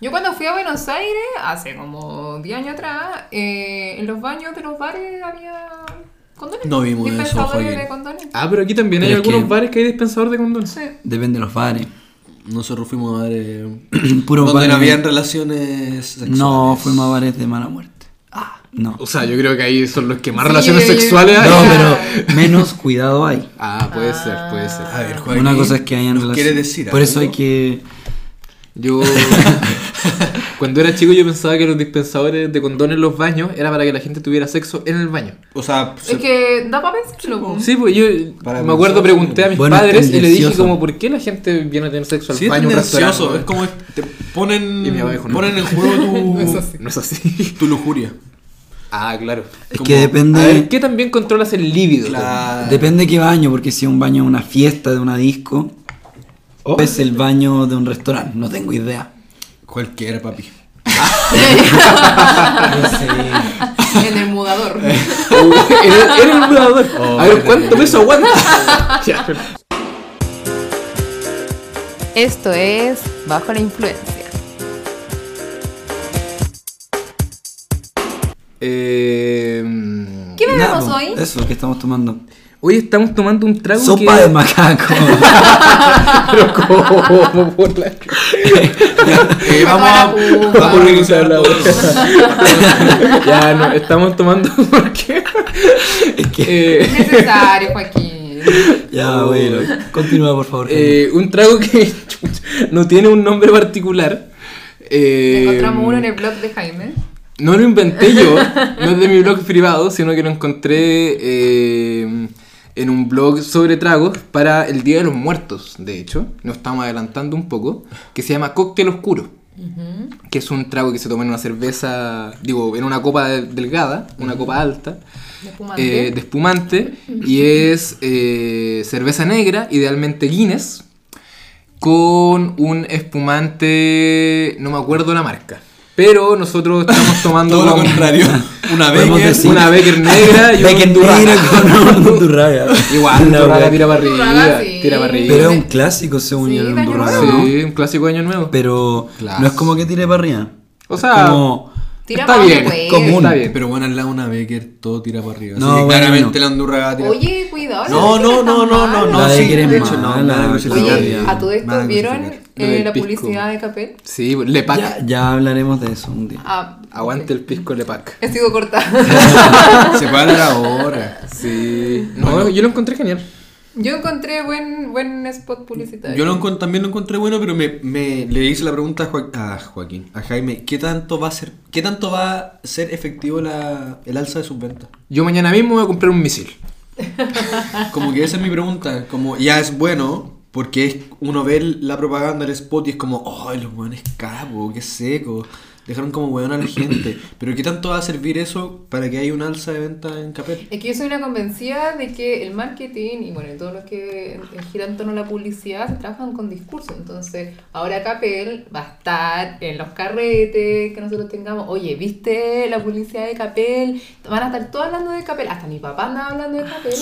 Yo cuando fui a Buenos Aires, hace como 10 años atrás, eh, en los baños de los bares había condones. No vimos eso, Dispensadores Joaquín. de condones. Ah, pero aquí también hay es algunos que- bares que hay dispensador de condones. Sí. Depende de los bares. Nosotros fuimos a ver. eh, Puro donde bares. no habían relaciones sexuales. No, fuimos a bares de mala muerte. Ah, no. O sea, yo creo que ahí son los que más Sí, relaciones yo- yo- sexuales hay. No, pero menos cuidado hay. Ah, puede ser, puede ser. A ver, Joaquín. Una cosa es que hayan ¿nos relaciones. quiere decir Por eso hay algo? que. Yo. Cuando era chico, yo pensaba que los dispensadores de condones en los baños era para que la gente tuviera sexo en el baño. O sea, Es que da para pensarlo. Sí, pues yo Para me acuerdo, pregunté a mis Bueno, es padres y le dije como, ¿por qué la gente viene a tener sexo al sí es baño? a restaurante? Es como te ponen, Y mi mamá dijo, no. ponen en juego No es tu, así. No es así. tu lujuria. Ah, claro. Es Como- que A depende. ver, ¿qué también controlas el líbido? Claro. Depende qué baño, porque si es un baño de una fiesta, de una disco, o es el baño de un restaurante, no tengo idea. Cualquiera, papi. en el mudador. Era el mudador. Oh, a ver, ¿cuánto peso aguanta? Ya. Esto es Bajo la Influencia. Eh, ¿Qué bebemos hoy? Eso, que estamos tomando. Hoy estamos tomando un trago Sopa que... de macaco. Pero ¿cómo? Por la... Eh, vamos a, a la ya, no, estamos tomando porque... es que. eh, Necesario, Joaquín. Ya, bueno. Continúa, por favor. eh, un trago que no tiene un nombre particular. Eh, Encontramos uno en el blog de Jaime. No lo inventé yo, no es de mi blog privado, sino que lo encontré eh, en un blog sobre tragos para el Día de los Muertos, de hecho, nos estamos adelantando un poco, que se llama Cóctel Oscuro, que es un trago que se toma en una cerveza, digo, en una copa de- delgada, una copa alta, De espumante. eh, de espumante, y es eh, cerveza negra, idealmente Guinness, con un espumante, no me acuerdo la marca. Pero nosotros estamos tomando Todo lo con- contrario. Una decir- una Becker negra y Becker un Durraga. negra con un Undurraga. Igual, La Durraga tira para Durraga, arriba. sí. Tira para arriba. Pero es un clásico, según Sí, yo, Undurraga, nuevo. ¿no? Sí, un clásico de año nuevo. Pero no es como que tire para arriba. O sea, como Tira está bien, común. Está bien. Pero bueno, al lado de una Becker todo tira para arriba. No, Así que bueno, claramente no. la Andurra tira. Oye, cuidado. No, no, no, no, no, no. La sí, Becker es de hecho, no, nada Oye, a todo esto vieron eh, la pisco. publicidad de Capel. sí, Lepac. Ya, ya hablaremos de eso un día. Ah, Aguante el pisco Lepac. he sido cortada. Se puede hablar ahora. Sí. No, yo lo encontré genial. Yo encontré buen, buen spot publicitario. Yo lo también lo encontré bueno, pero me, me- le hice la pregunta a, Joa- a Joaquín, a Jaime, ¿qué tanto va a ser, qué tanto va a ser efectivo la, el alza de sus ventas? Yo mañana mismo voy a comprar un misil. Como que esa es mi pregunta, como ya es bueno, porque es, uno ve la propaganda, el spot y es como, ay, los hueones capos, qué seco, dejaron como hueón a la gente, pero ¿qué tanto va a servir eso para que haya un alza de venta en Capel? Es que yo soy una convencida de que el marketing y bueno, y todo lo que gira en torno a la publicidad se trabajan con discurso. Entonces, ahora Capel va a estar en los carretes que nosotros tengamos. Oye, ¿viste la publicidad de Capel? Van a estar todos hablando de Capel. Hasta mi papá anda hablando de Capel.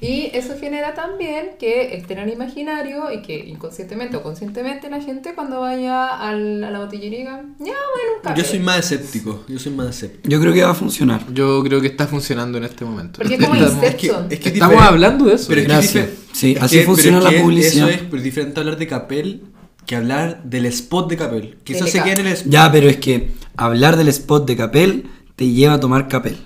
Y eso genera también que estén en imaginario y que inconscientemente o conscientemente la gente cuando vaya al- a la botillería diga, ya, bueno, un Capel. Yo soy más escéptico, yo soy más escéptico. Yo creo que va a funcionar. Yo creo que está funcionando en este momento. Porque es como Estamos- es que es Estamos diferente. hablando de eso. Pero es que Gracias. es dife- Sí, es así que- funciona pero es la que publicidad. Eso es pero es diferente hablar de Capel que hablar del spot de Capel. Que eso Del se queda en el spot. Ya, pero es que hablar del spot de Capel te lleva a tomar Capel.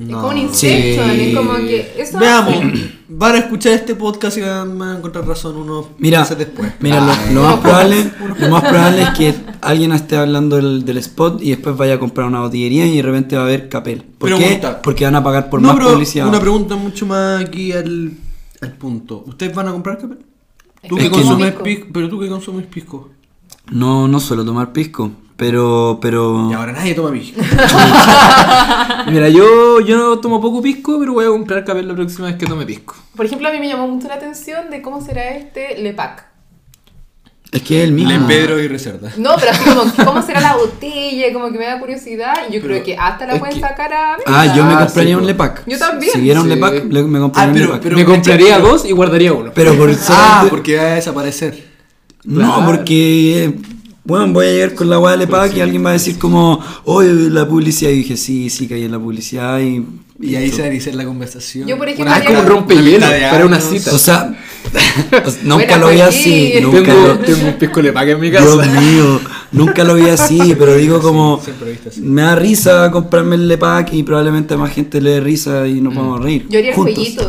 Es como un Sí. es como que eso Veamos, van a escuchar este podcast y van, van a encontrar razón unos Mira, meses después. mira lo, lo más probable, lo más probable es que alguien esté hablando del, del spot y después vaya a comprar una botillería y de repente va a ver Capel. ¿Por qué? Pregunta. Porque van a pagar por no, más pero publicidad. una pregunta mucho más aquí al, al punto. ¿Ustedes van a comprar Capel? ¿Tú Es que que consumes no. pisco? Pero tú que consumes pisco. No, no suelo tomar pisco, pero, pero Y ahora nadie toma pisco. Mira, yo, yo no tomo poco pisco, pero voy a comprar capel la próxima vez que tome pisco. Por ejemplo, a mí me llamó mucho la atención de cómo será este Lepac. es que es el mismo. Le Pedro y Reserva. No, pero así como cómo será la botella, como que me da curiosidad. Y yo Pero creo que hasta la pueden que- sacar a Ah, yo me Ah, compraría sí, un. Lepac. Yo también. Si hubiera un Sí. Lepac, le- me Ah, compraría pero- un Lepac. pero- Me compraría pero- dos y guardaría uno. Pero por Ah, porque va a desaparecer. No, Claro. porque eh, bueno, voy a llegar con la weá de Lepac y alguien va a decir como, oye, la publicidad. Y dije, sí, sí, caí en la publicidad y... Y ahí se va a iniciar la conversación. Yo, por ejemplo, Ah, es como un para una cita. O sea, nunca lo vi así, sí. nunca tengo, lo... tengo un pisco de paca en mi casa. Dios mío, nunca lo vi así, pero digo como... Me da risa comprarme el Lepac y probablemente a más gente le dé risa y nos vamos a reír. Yo haría el juntos. jueguito.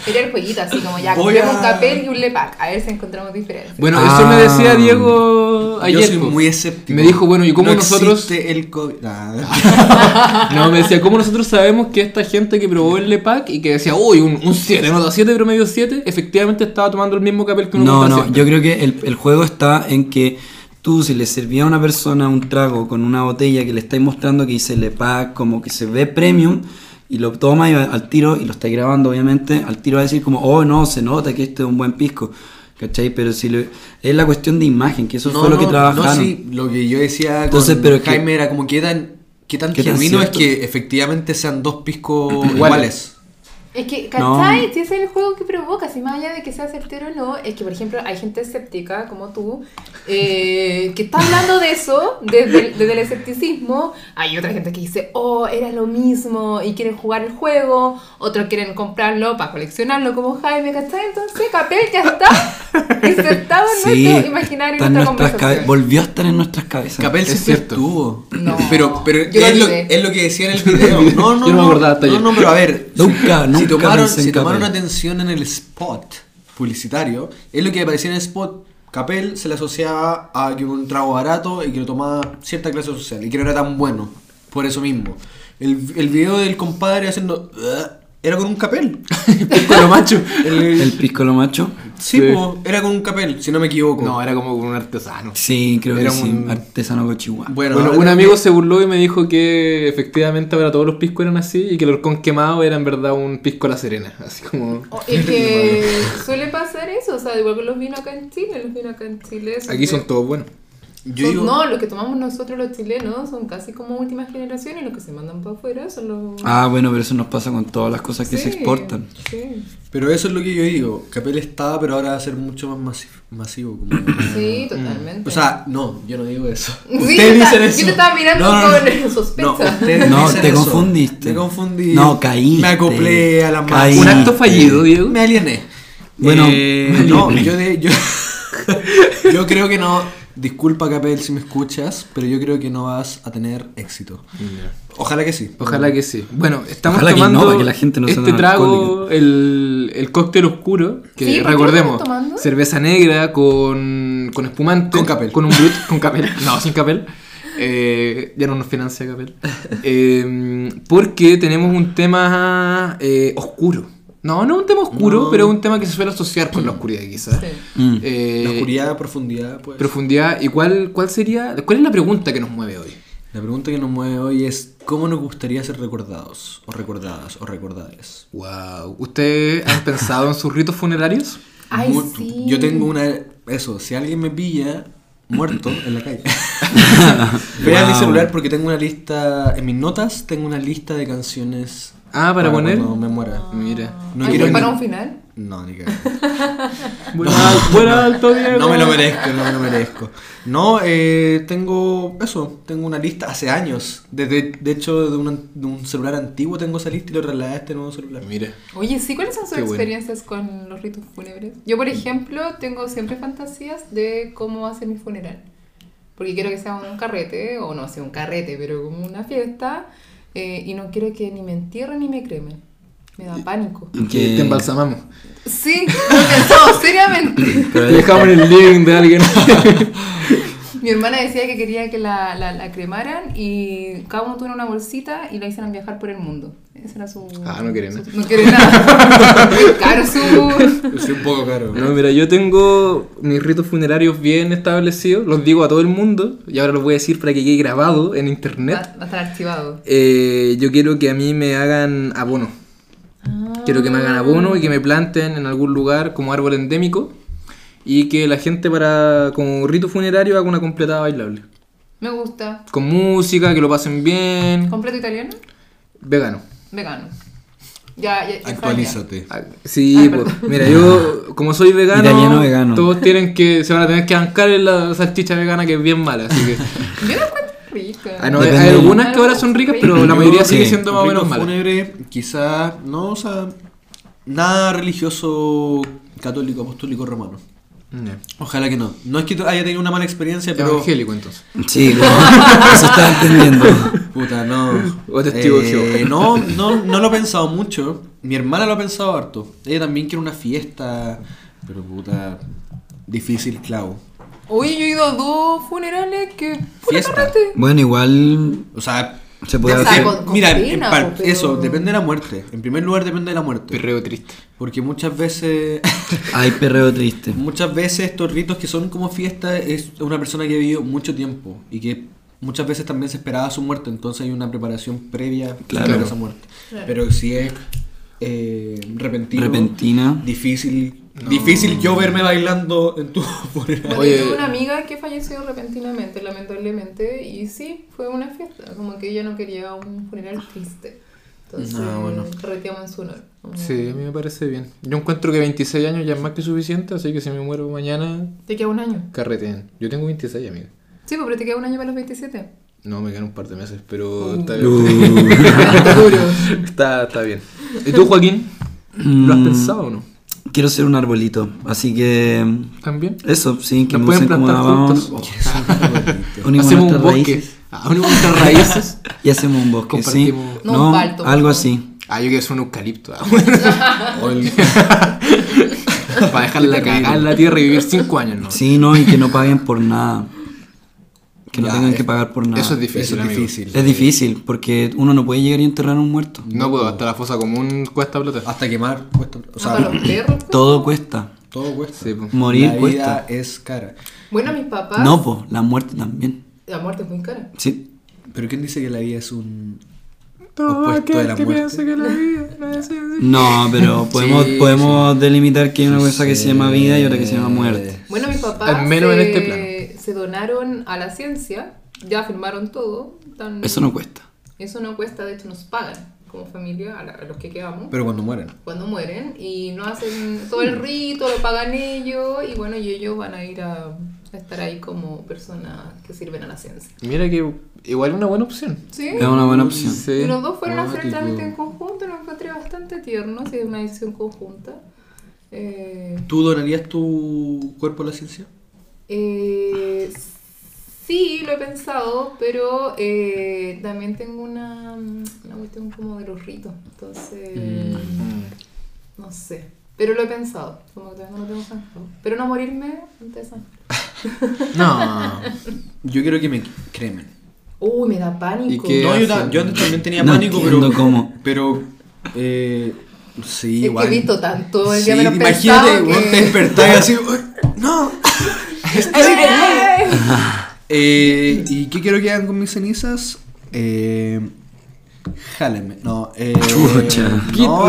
Ah, Haría el jueguito, así como ya, a- un papel y un lepac. A ver si encontramos diferencias. Bueno, Ah. eso me decía Diego ayer. Yo soy po. muy escéptico. Me dijo, bueno, ¿y cómo No nosotros.? existe el COVID. Nah. No, me decía, ¿cómo nosotros sabemos que esta gente que probó el LEPAC y que decía, uy, un, un 7, nota 7, promedio 7, efectivamente estaba tomando el mismo papel que uno No, no, siempre? yo creo que el, el juego está en que tú si le servías a una persona un trago con una botella que le estáis mostrando que dice Lepac, como que se ve premium, y lo toma y al tiro, y lo estáis grabando obviamente, al tiro va a decir como, oh no, se nota que este es un buen pisco. ¿Cachai? Pero si le- es la cuestión de imagen, que eso No, fue lo que trabajaron. No, sí, lo que yo decía Entonces, con pero que- Jaime era como que tan, qué tan ¿Qué tan genuino es que efectivamente sean dos piscos Iguales. Es que, No. ¿cachai? Si ese es el juego que provoca, si más allá de que sea certero o no, es que, por ejemplo, hay gente escéptica como tú, eh, que está hablando de eso desde el, desde el escepticismo. Hay otra gente que dice, oh, era lo mismo y quieren jugar el juego. Otros quieren comprarlo para coleccionarlo como Jaime, ¿cachai? Entonces, Capel ya está insertado en Sí, nuestro imaginario, está en nuestra volvió a estar en nuestras cabezas. Capel Es cierto. estuvo. No. Pero, pero es, lo, olvidé. es lo que decía en el video. No, no, Yo no me no. acordaba hasta no, no, pero a ver. Nunca, si nunca tomaron, si tomaron atención en el spot publicitario, es lo que aparecía en el spot. Capel se le asociaba a que un trago barato y que lo tomaba cierta clase social y que no era tan bueno. Por eso mismo. El, el video del compadre haciendo. Era con un capel. Pisco lo macho. El, El pisco lo macho. sí, Sí. po, era con un capel, si no me equivoco. No, era como un artesano. Sí, creo Era que sí. un- Artesano cochihua. Bueno, un amigo que- se burló y me dijo que efectivamente ahora todos los piscos eran así y que el horcón quemado era en verdad un pisco a la serena. Así como. Oh, Es que suele pasar eso, o sea, igual que los vinos acá en Chile, los vinos acá en Chile. Aquí son todos buenos. Yo son- digo, No, los que tomamos nosotros los chilenos son casi como última generación y los que se mandan para afuera son los... Ah, bueno, pero eso nos pasa con todas las cosas que se Sí, exportan. Sí, pero eso es lo que yo digo. Capel está, pero ahora va a ser mucho más masivo. masivo como, sí, totalmente. O sea, no, yo no digo eso. Sí, ustedes dicen ta- eso. yo te estaba mirando con sospecha. No, ustedes No, te eso. confundiste. Me confundí. No, caíste. Me acoplé a la masa. Caíste. Un acto fallido, Diego. Me aliené. Bueno, Eh, me no, yo, de, yo, yo creo que no. Disculpa, Capel, si me escuchas, pero yo creo que no vas a tener éxito. Ojalá que sí. Ojalá que sí. Bueno, estamos Ojalá que no, tomando que la gente no este trago, el, el cóctel oscuro, que Sí, ¿por qué lo recordemos, tomando? cerveza negra con, con espumante. Con Capel. Con un brut, con capel. No, sin capel. Eh, ya no nos financia capel. Eh, porque tenemos un tema eh, oscuro. No, no un tema oscuro, No. pero un tema que se suele asociar con la oscuridad quizás. Sí. Mm. Eh, La oscuridad, profundidad, pues. profundidad. ¿Y cuál, cuál sería? ¿Cuál es la pregunta que nos mueve hoy? La pregunta que nos mueve hoy es: ¿cómo nos gustaría ser recordados? O recordadas, o recordades. Wow. ¿Ustedes han pensado en sus ritos funerarios? Ay, Mu- sí. Yo tengo una. Eso, si alguien me pilla muerto en la calle, vea mi Wow. celular porque tengo una lista. En mis notas tengo una lista de canciones. Ah, para poner. cuando me muera. Mira. No Ay, quiero ¿pero para ni- un final? No, ni cagando. Buen, buen alto, Diego. No me lo merezco, no me lo merezco. No, eh, tengo eso, tengo una lista hace años. Desde, de hecho, de, una- de un celular antiguo tengo esa lista y lo trasladé a este nuevo celular. Mira. Oye, sí, ¿cuáles son sus Qué bueno. experiencias con los ritos fúnebres? Yo, por ejemplo, tengo siempre fantasías de cómo va a ser mi funeral. Porque quiero que sea un carrete, o no sea un carrete, pero como una fiesta. Eh, y no quiero que ni me entierren ni me cremen. Me da pánico. Que- te embalsamamos. Sí, lo he pensado seriamente. Pero Te dejamos en el link de alguien. Mi hermana decía que quería que la, la, la cremaran y cada uno tuviera una bolsita y la hicieran viajar por el mundo. Esa era su. Ah, no quiere su- nada. No quiere nada. Caro su. Soy un poco caro. No, mira, yo tengo mis ritos funerarios bien establecidos. Los digo a todo el mundo. Y ahora los voy a decir para que quede grabado en Va, internet. va a estar archivado. Eh, yo quiero que a mí me hagan abono. Ah. Quiero que me hagan abono y que me planten en algún lugar como árbol endémico. Y que la gente para como rito funerario haga una completada bailable. Me gusta. Con música, que lo pasen bien. ¿Completo italiano? Vegano. Vegano. Ya, ya, ya Actualízate. Ah, Sí, Ah, pues, mira, yo como soy vegano, Italiano vegano. todos tienen que se van a tener que bancar en la salchicha vegana que es bien mala, así que. Yo la encuentro rica. ah, no, hay algunas que ahora son ricas, pero la Yo- mayoría sigue siendo más o menos mala. fúnebre, quizás, no, o sea, nada religioso católico, apostólico, romano. Ojalá que no. No es que haya tenido una mala experiencia, pero. Evangélico entonces. Sí, como- eso estaba entendiendo. Puta, no. O testigo Eh, no, no, no lo he pensado mucho. Mi hermana lo ha pensado harto. Ella también quiere una fiesta. Pero puta. Difícil, clavo. Oye, yo he ido a dos funerales que. Bueno, igual O sea. Se puede O sea, hacer. con- Mira, pena, en par- pero- eso, depende de la muerte. En primer lugar, depende de la muerte. Perreo triste. Porque muchas veces. Hay perreo triste. Muchas veces estos ritos que son como fiesta es una persona que ha vivido mucho tiempo y que muchas veces también se esperaba su muerte, entonces hay una preparación previa Claro. para esa muerte. Claro. Pero si es eh, repentino, Repentina. difícil, difícil yo verme bailando en tu funeral. Bueno, tuve una amiga que falleció repentinamente, lamentablemente, y sí, fue una fiesta, como que ella no quería un funeral triste. Entonces, Ah, bueno. carreteamos en su honor. Sí, a mí me parece bien. Yo encuentro que 26 años ya es más que suficiente, así que si me muero mañana, ¿Te queda un año? carreteen. Yo tengo 26, amiga. Sí, pues, pero te queda un año para los 27. No, me quedan un par de meses, pero Uh. está Uh. bien. está, está bien. ¿Y tú, Joaquín? ¿Lo has Mm, pensado o no? Quiero ser un arbolito, así que ¿También? eso, sí, que ¿Nos me pueden usen como plantar una juntos? unimos Hacemos un bosque. raíces Ah, unimos nuestras raíces. y hacemos un bosque, sí. Compartimos- No, No, un palto, por algo así. Ah, yo quiero ser un eucalipto. ah, Para dejarla cagar en la tierra y vivir 5 años, ¿no? Sí, no, y que no paguen por nada. Que no Ya, tengan es- que pagar por nada. Eso es difícil, Eso es amigo. difícil. Es difícil, porque uno no puede llegar y enterrar a un muerto. No puedo, hasta la fosa común cuesta plata. Hasta quemar cuesta. O sea, Hasta los perros. pues. Todo cuesta. todo cuesta. Sí, pues. Morir la vida cuesta. es cara. Bueno, mis papás. No, pues, la muerte también. La muerte es muy cara. Sí. Pero ¿quién dice que la vida es un Todo opuesto de la que muerte? piensa que la vida no pero podemos, Sí, podemos delimitar que hay una Sí, cosa que se llama vida y otra que se llama muerte. Bueno, mis papás Al menos se, en este plano. Se donaron a la ciencia, ya firmaron todo. tan- Eso no cuesta. Eso no cuesta, de hecho nos pagan como familia a, la- a los que quedamos Pero cuando mueren. cuando mueren y no hacen todo el rito, lo pagan ellos y bueno, y ellos van a ir a, a estar ahí como personas que sirven a la ciencia. Mira que igual es una buena opción. ¿Sí? Es una buena opción. Sí. Y los dos fueron a hacer el trámite en conjunto, lo encontré bastante tierno, sí, es una decisión conjunta. Eh, ¿Tú donarías tu cuerpo a la ciencia? Eh, sí, lo he pensado, pero eh, también tengo una, una cuestión como de los ritos, entonces Mm. no sé. Pero lo he pensado, como que todavía no lo tengo zanjado. Pero no morirme antes de. No. Yo quiero que me cremen. Uy, me da pánico. ¿Y? No, yo, hacen? yo antes también tenía No pánico, pero. cómo. Pero. Eh, sí, Es igual. que he visto tanto el Sí, día imagínate, pensado vos que- te despertás y así. "Uy, ¡No! Eh, ¿Y qué quiero que hagan con mis cenizas? Eh, jálenme. No, eh, no,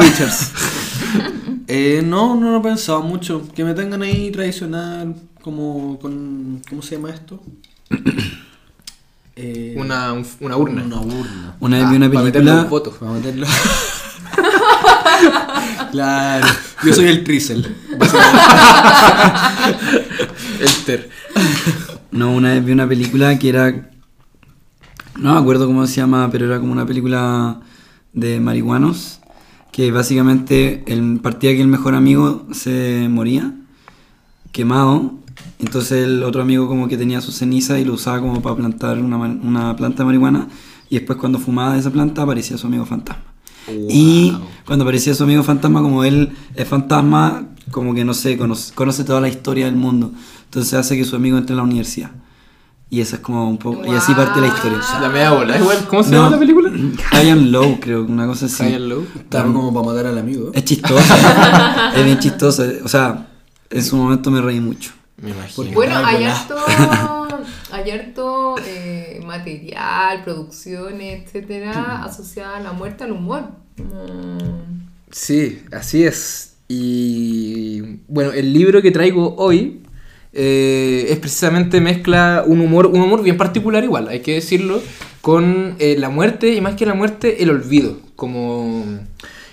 eh, no, no lo he pensado mucho. Que me tengan ahí tradicional, como con. ¿Cómo se llama esto? Eh, Una, un- una urna. Una urna. Una vez vi una Ah, para meter película. los votos. Para meterlo. claro. Yo soy el Trisel. No, una vez vi una película que era. No me acuerdo cómo se llama, pero era como una película de marihuanos. Que básicamente el, partía que el mejor amigo se moría, quemado. Entonces el otro amigo como que tenía su ceniza y lo usaba como para plantar una, una planta de marihuana. Y después cuando fumaba de esa planta aparecía su amigo fantasma. Y cuando aparecía su amigo fantasma, como él es fantasma, como que no sé, conoce, conoce toda la historia del mundo. Entonces hace que su amigo entre a la universidad. Y esa es como un poco. Y así parte la historia. La media bola. Igual, ¿cómo se No, llama la película? High and Low, creo, una cosa así. High and Low. Claro, como para matar al amigo. Es chistosa. es bien chistosa. O sea, en su momento me reí mucho. Me imagino. Bueno, hay harto, hay harto eh, material, producciones, etcétera, asociada a la muerte al humor. Mm, Sí, así es. Y bueno, el libro que traigo hoy eh, es precisamente mezcla un humor, un humor bien particular igual, hay que decirlo, con eh, la muerte y más que la muerte, el olvido. Como,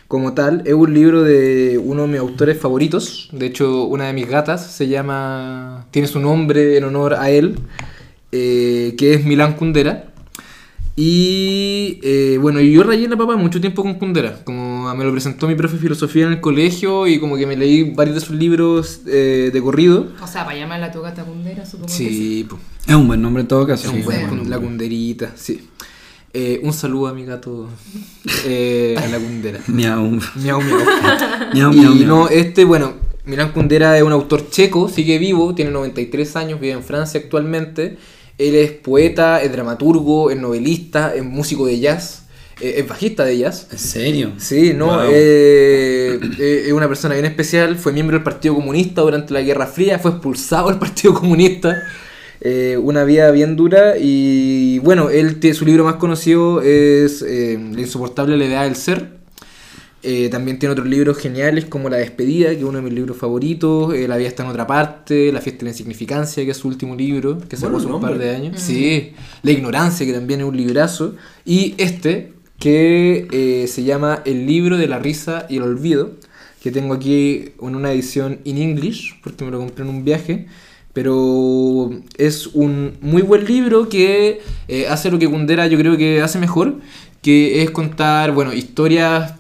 como tal. Es un libro de uno de mis autores favoritos. De hecho, una de mis gatas se llama. tiene su nombre en honor a él, eh, que es Milán Kundera. Y eh, bueno, yo rayé la papa mucho tiempo con Kundera. Como me lo presentó mi profe de filosofía en el colegio y como que me leí varios de sus libros eh, de corrido. O sea, para llamarla tu gata cundera, supongo que Sí. Es un buen nombre en todo caso. Es un Sí, buen- buen nombre. la cunderita, sí. Eh, un saludo a mi gato, eh, a la cundera. Miau. Miau, miau. Miau, y miau, miau. no, este, bueno, Milán Kundera es un autor checo, sigue vivo, tiene 93 años, vive en Francia actualmente. Él es poeta, es dramaturgo, es novelista, es músico de jazz, eh, es bajista de jazz. ¿En serio? Sí, no, Wow. eh, eh, es una persona bien especial, fue miembro del Partido Comunista durante la Guerra Fría, fue expulsado del Partido Comunista, eh, una vida bien dura y bueno, él su libro más conocido es eh, La insoportable levedad del ser. Eh, también tiene otros libros geniales como La despedida, que es uno de mis libros favoritos, eh, La vida está en otra parte, La fiesta de la insignificancia, que es su último libro, que sacó hace un par de años. Sí, La ignorancia, que también es un librazo. Y este, que eh, se llama El libro de la risa y el olvido, que tengo aquí en una edición in English, porque me lo compré en un viaje. Pero es un muy buen libro que eh, hace lo que Kundera yo creo que hace mejor, que es contar, bueno, historias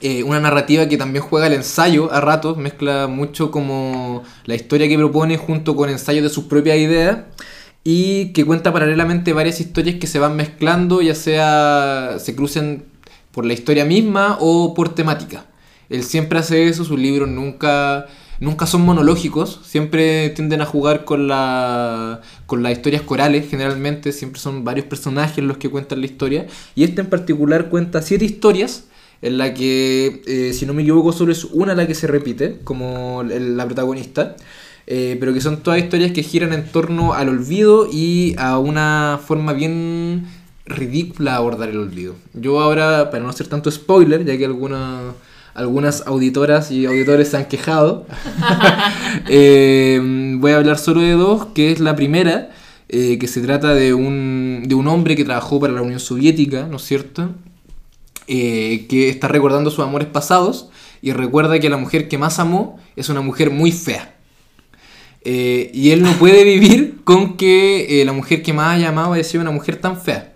eh, una narrativa que también juega el ensayo a ratos, mezcla mucho como la historia que propone junto con ensayos de sus propias ideas y que cuenta paralelamente varias historias que se van mezclando, ya sea se crucen por la historia misma o por temática. Él siempre hace eso, sus libros nunca, nunca son monológicos, siempre tienden a jugar con, la, con las historias corales, generalmente siempre son varios personajes los que cuentan la historia, y este en particular cuenta siete historias en la que, eh, si no me equivoco, solo es una la que se repite, como la protagonista, eh, pero que son todas historias que giran en torno al olvido y a una forma bien ridícula abordar el olvido. Yo ahora, para no hacer tanto spoiler, ya que alguna- algunas auditoras y auditores se han quejado, eh, voy a hablar solo de dos, que es la primera, eh, que se trata de un, de un hombre que trabajó para la Unión Soviética, ¿no es cierto? eh, que está recordando sus amores pasados y recuerda que la mujer que más amó es una mujer muy fea. Y él no puede vivir con que la mujer que más haya amado haya sido una mujer tan fea.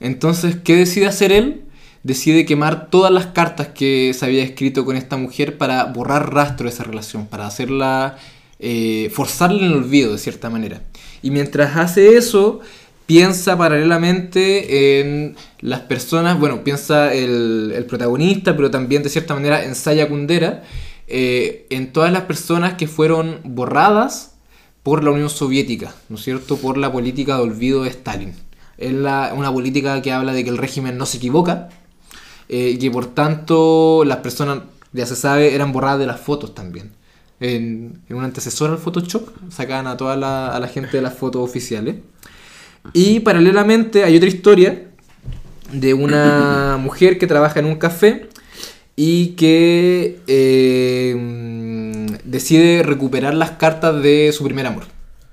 Entonces, ¿qué decide hacer él? Decide quemar todas las cartas que se había escrito con esta mujer para borrar rastro de esa relación, para hacerla, eh, forzarla en el olvido de cierta manera. Y mientras hace eso, piensa paralelamente en las personas, bueno, piensa el, el protagonista, pero también de cierta manera ensaya Kundera, eh, en todas las personas que fueron borradas por la Unión Soviética, ¿no es cierto? Por la política de olvido de Stalin. Es una política que habla de que el régimen no se equivoca eh, y que por tanto las personas, ya se sabe, eran borradas de las fotos también. En, en un antecesor al Photoshop sacaban a toda la, a la gente de las fotos oficiales. Y paralelamente hay otra historia de una mujer que trabaja en un café y que eh, decide recuperar las cartas de su primer amor.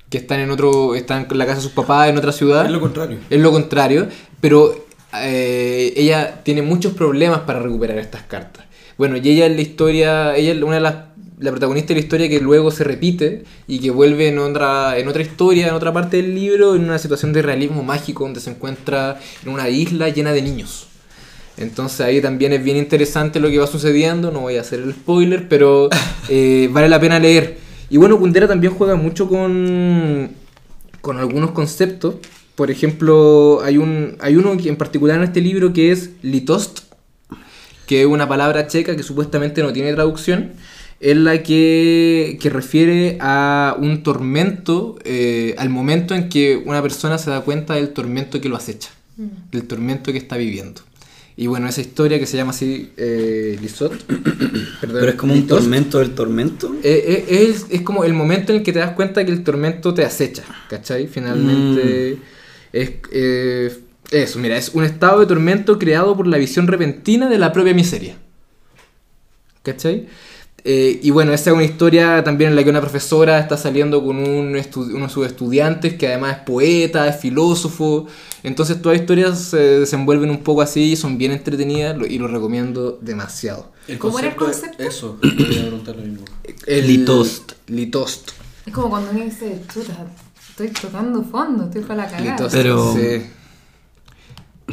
Que están en otro. están en la casa de sus papás en otra ciudad. Es lo contrario. Es lo contrario, pero eh, ella tiene muchos problemas para recuperar estas cartas. Bueno, y ella es la historia, ella es una de las, la protagonista de la historia que luego se repite y que vuelve en otra, en otra historia, en otra parte del libro, en una situación de realismo mágico donde se encuentra en una isla llena de niños. Entonces ahí también es bien interesante lo que va sucediendo, no voy a hacer el spoiler, pero eh, vale la pena leer. Y bueno, Kundera también juega mucho con, con algunos conceptos. Por ejemplo, hay, un, hay uno en particular en este libro que es litost, que es una palabra checa que supuestamente no tiene traducción, en la que, que refiere a un tormento, eh, al momento en que una persona se da cuenta del tormento que lo acecha, del tormento que está viviendo. Y bueno, esa historia que se llama así eh, Lisot, perdón, Pero es como un Litost, tormento del tormento. eh, eh, es, es como el momento en el que te das cuenta que el tormento te acecha, ¿cachai? Finalmente es eh, eso, mira, es un estado de tormento creado por la visión repentina de la propia miseria. ¿Cachai? Eh, y bueno, esta es una historia también en la que una profesora está saliendo con un uno de sus estudiantes que además es poeta, es filósofo. Entonces todas las historias se desenvuelven un poco así y son bien entretenidas lo- y lo recomiendo demasiado. El ¿Cómo era el concepto es- concepto? Eso, te voy a preguntar lo mismo. El Litost. Litost. Es como cuando uno dice, chuta, estoy tocando fondo, estoy para la cagada. Pero- sí.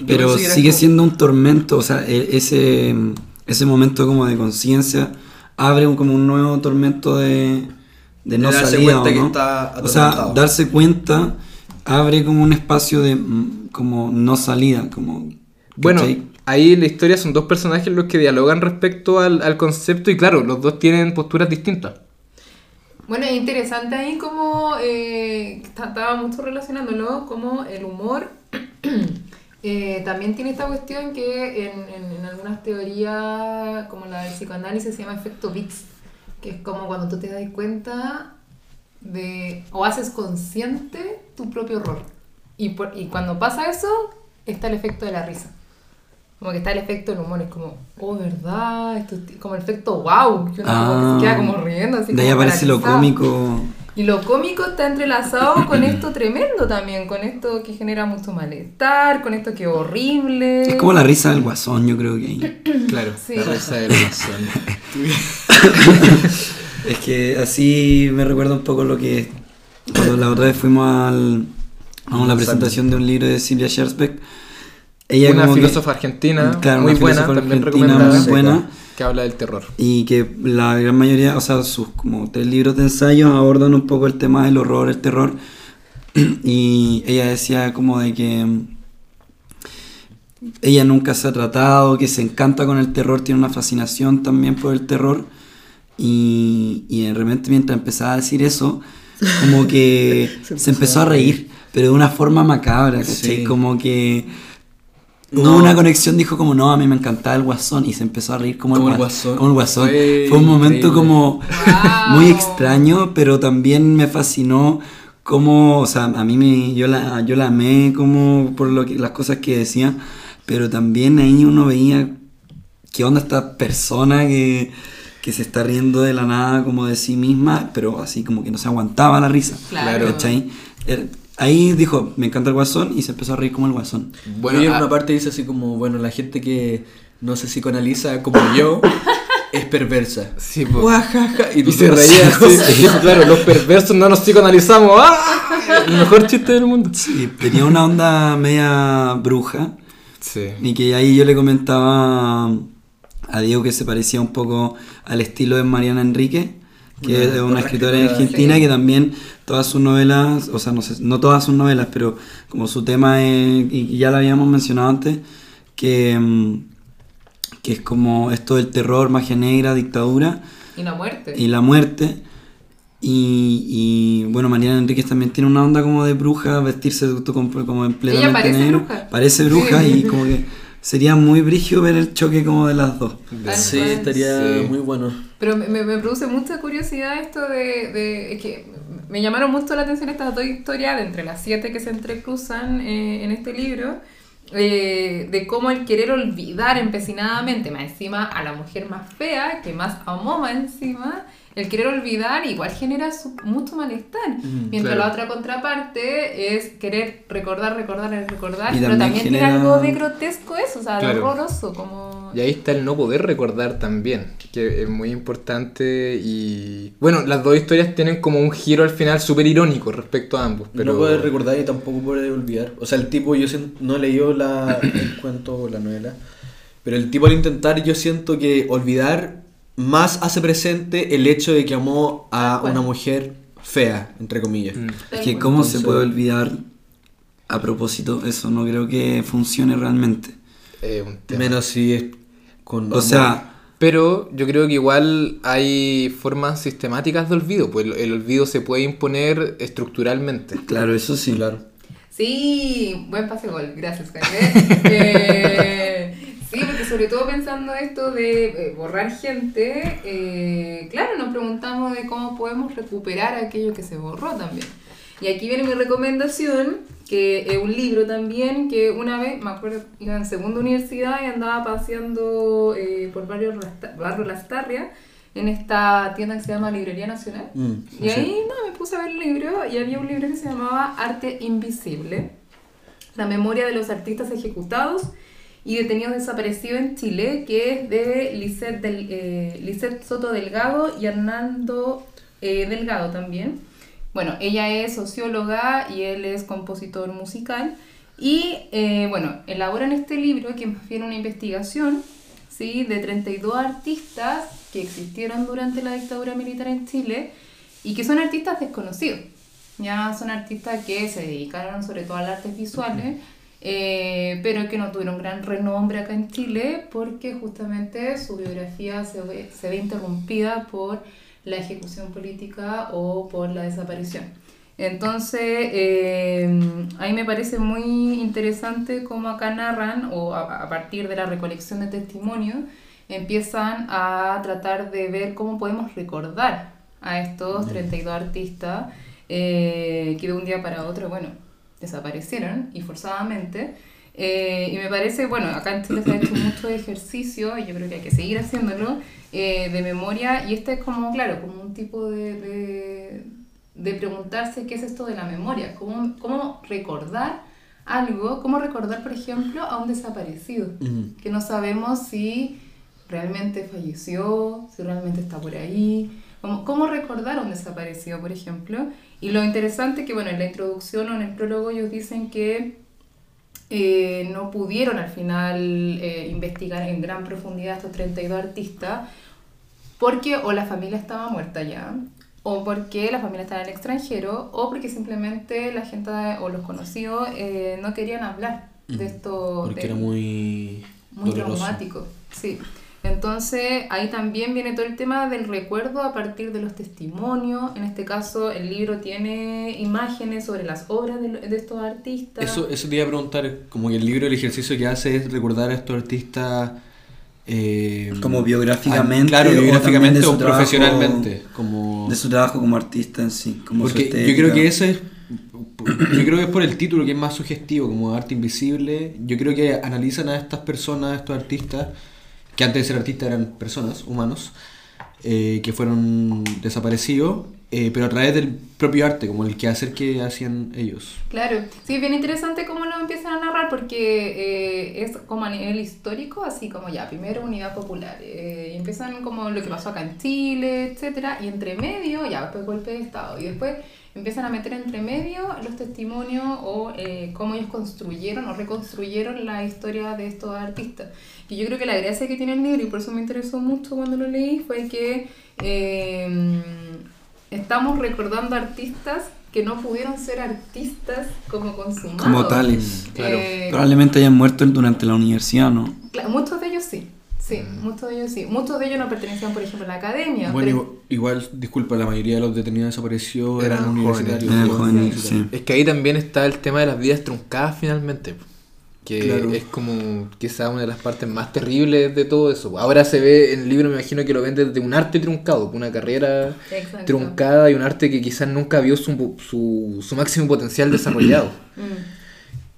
Pero sigue como- siendo un tormento, o sea, e- ese, ese momento como de conciencia abre un, como un nuevo tormento de, de De no darse salida, cuenta ¿o que no? está O sea, darse cuenta abre como un espacio de mm, como no salida, como... Bueno, ¿cachai? ahí en la historia son dos personajes los que dialogan respecto al, al concepto y claro, los dos tienen posturas distintas. Bueno, es interesante ahí como eh, estaba mucho relacionándolo, como el humor eh, también tiene esta cuestión que en, en- algunas teorías, como la del psicoanálisis, se llama efecto Bix, que es como cuando tú te das cuenta de, o haces consciente tu propio error. Y, por- y cuando pasa eso, está el efecto de la risa. Como que está el efecto del humor, es como, oh, ¿verdad? Esto es como el efecto wow, que uno como que se queda como riendo. Así de ahí como aparece lo cómico. Y lo cómico está entrelazado con esto tremendo también, con esto que genera mucho malestar, con esto que es horrible. Es como la risa del guasón, yo creo que ahí. Claro, Sí. la risa del guasón. Es que así me recuerda un poco lo que cuando la otra vez fuimos al, a la presentación de un libro de Silvia Scherzbeck. Ella una que- filósofa argentina Claro, muy buena, también recomendada, muy buena. que habla del terror. y que la gran mayoría, o sea, sus como tres libros de ensayo abordan un poco el tema del horror, el terror. Y ella decía como de que mm, ella nunca se ha tratado, que se encanta con el terror, tiene una fascinación también por el terror. Y, y de repente mientras empezaba a decir eso, como que se, empezó a reír, pero de una forma macabra, ¿cachai? Sí. Como que hubo No. una conexión, dijo como, no, a mí me encantaba el guasón, y se empezó a reír como, Como el, el gua- Guasón. como el guasón. Fue Fue un momento increíble. como Wow. muy extraño, pero también me fascinó como, o sea, a mí me, yo la, yo la amé como por lo que, las cosas que decía, pero también ahí uno veía qué onda esta persona que, que se está riendo de la nada como de sí misma, pero así como que no se aguantaba la risa. Claro. ¿cachai? Ahí dijo, me encanta el guasón y se empezó a reír como el guasón. Bueno, Bueno, en ah, una parte dice así como, bueno, la gente que no se psicoanaliza como yo es perversa. Sí. Guajaja. y tú se reía así. Dijo, claro, los perversos no nos psicoanalizamos. ¡Ah! El mejor chiste del mundo. Sí, tenía una onda media bruja. Sí. Y que ahí yo le comentaba a Diego que se parecía un poco al estilo de Mariana Enrique, que Una- es una otra escritora argentina sí. que también todas sus novelas, o sea, no sé, no todas sus novelas, pero como su tema es, y ya lo habíamos mencionado antes, que, mm, que es como esto del terror, magia negra, dictadura Y la muerte. y la muerte. Y, y, bueno, Mariana Enríquez también tiene una onda como de bruja, vestirse de- como, como en plenamente parece negro. bruja. Parece bruja Sí. y como que sería muy brigio ver el choque como de las dos. Tal Sí, estaría Sí. muy bueno. Pero me, me- produce mucha curiosidad esto de, de- es que me llamaron mucho la atención estas dos historias, de entre las siete que se entrecruzan eh, en este libro, eh, de cómo el querer olvidar empecinadamente, más encima a la mujer más fea, que más amó más encima, el querer olvidar igual genera su- mucho malestar. Mm, Mientras claro. la otra contraparte es querer recordar, recordar, recordar, Y pero también también tiene genera- algo de grotesco eso, o sea, de Claro. horroroso, como... Y ahí está el no poder recordar también, que es muy importante y... Bueno, las dos historias tienen como un giro al final súper irónico respecto a ambos, pero... No puedes recordar y tampoco puedes olvidar. O sea, el tipo, yo no he leído la, el cuento o la novela, pero el tipo al intentar, yo siento que olvidar más hace presente el hecho de que amó a una mujer fea, entre comillas. Mm. Es que cómo se puede olvidar a propósito eso, no creo que funcione realmente. eh, un tema. Menos si es con. O amor. sea, Pero yo creo que igual hay formas sistemáticas de olvido, pues el, el olvido se puede imponer estructuralmente. claro, eso sí. Claro. Sí, buen pase gol, gracias, Jaime. Eh, sobre todo pensando esto de eh, borrar gente, eh, claro, nos preguntamos de cómo podemos recuperar aquello que se borró también. Y aquí viene mi recomendación, que es un libro también, que una vez, me acuerdo, iba en segunda universidad y andaba paseando eh, por barrio, barrio Lastarria, en esta tienda que se llama Librería Nacional. Mm, Y sí. ahí no, me puse a ver el libro y había un libro que se llamaba Arte Invisible, la memoria de los artistas ejecutados y detenidos desaparecidos en Chile, que es de Lisette, del, eh, Lisette Soto Delgado y Hernando eh, Delgado también. Bueno, ella es socióloga y él es compositor musical. Y eh, bueno, elaboran este libro que más bien una investigación ¿sí? de 32 artistas que existieron durante la dictadura militar en Chile y que son artistas desconocidos. Ya son artistas que se dedicaron sobre todo a las artes visuales, eh, pero que no tuvieron gran renombre acá en Chile porque justamente su biografía se ve, se ve interrumpida por la ejecución política o por la desaparición. Entonces, eh, ahí me parece muy interesante cómo acá narran, o a, a partir de la recolección de testimonios, empiezan a tratar de ver cómo podemos recordar a estos 32 artistas eh, que de un día para otro, bueno, desaparecieron y forzadamente. Eh, y me parece, bueno, acá en Chile se ha hecho mucho ejercicio, y yo creo que hay que seguir haciéndolo, eh, de memoria, y este es como, claro, como un tipo de, de, de preguntarse qué es esto de la memoria, cómo, cómo recordar algo, cómo recordar, por ejemplo, a un desaparecido, que no sabemos si realmente falleció, si realmente está por ahí, cómo, cómo recordar a un desaparecido, por ejemplo. Y lo interesante que, bueno, en la introducción o en el prólogo ellos dicen que eh, no pudieron al final eh, investigar en gran profundidad a estos 32 artistas porque o la familia estaba muerta ya, o porque la familia estaba en el extranjero, o porque simplemente la gente o los conocidos eh, no querían hablar de esto. Porque de- era muy, muy traumático, sí. Entonces ahí también viene todo el tema del recuerdo a partir de los testimonios. En este caso el libro tiene imágenes sobre las obras de, lo- de estos artistas. Eso, eso te iba a preguntar, como que el libro, el ejercicio que hace es recordar a estos artistas... eh, Como biográficamente, ah, claro, biográficamente o, trabajo- profesionalmente. Como... De su trabajo como artista en sí. Como su Porque yo creo que ese es. Yo creo que es por el título que es más sugestivo, como arte invisible. Yo creo que analizan a estas personas, a estos artistas, que antes de ser artistas eran personas, humanos, eh, que fueron desaparecidos, eh, pero a través del propio arte, como el quehacer que hacían ellos. Claro, sí, es bien interesante cómo lo empiezan a narrar porque eh, es como a nivel histórico, así como ya, primero unidad popular, eh, empiezan como lo que pasó acá en Chile, etcétera, y entre medio, ya, después golpe de Estado, y después empiezan a meter entre medio los testimonios o eh, cómo ellos construyeron o reconstruyeron la historia de estos artistas. Y yo creo que la gracia que tiene el libro, y por eso me interesó mucho cuando lo leí, fue que eh, estamos recordando artistas que no pudieron ser artistas como consumados. Como tales. Claro. Eh, Probablemente hayan muerto durante la universidad, ¿no? muchos sí. Sí, muchos de ellos sí. Muchos de ellos no pertenecían, por ejemplo, a la academia. Bueno, pero- igual, igual, disculpa, la mayoría de los detenidos desaparecidos Eran eran, jóvenes. universitarios. Eran jóvenes jóvenes, sí. Es que ahí también está el tema de las vidas truncadas finalmente. Que Claro. es como quizá una de las partes más terribles de todo eso. Ahora se ve en el libro, me imagino que lo ven desde un arte truncado, una carrera Exacto. truncada y un arte que quizás nunca vio su, su, su máximo potencial desarrollado. Mm.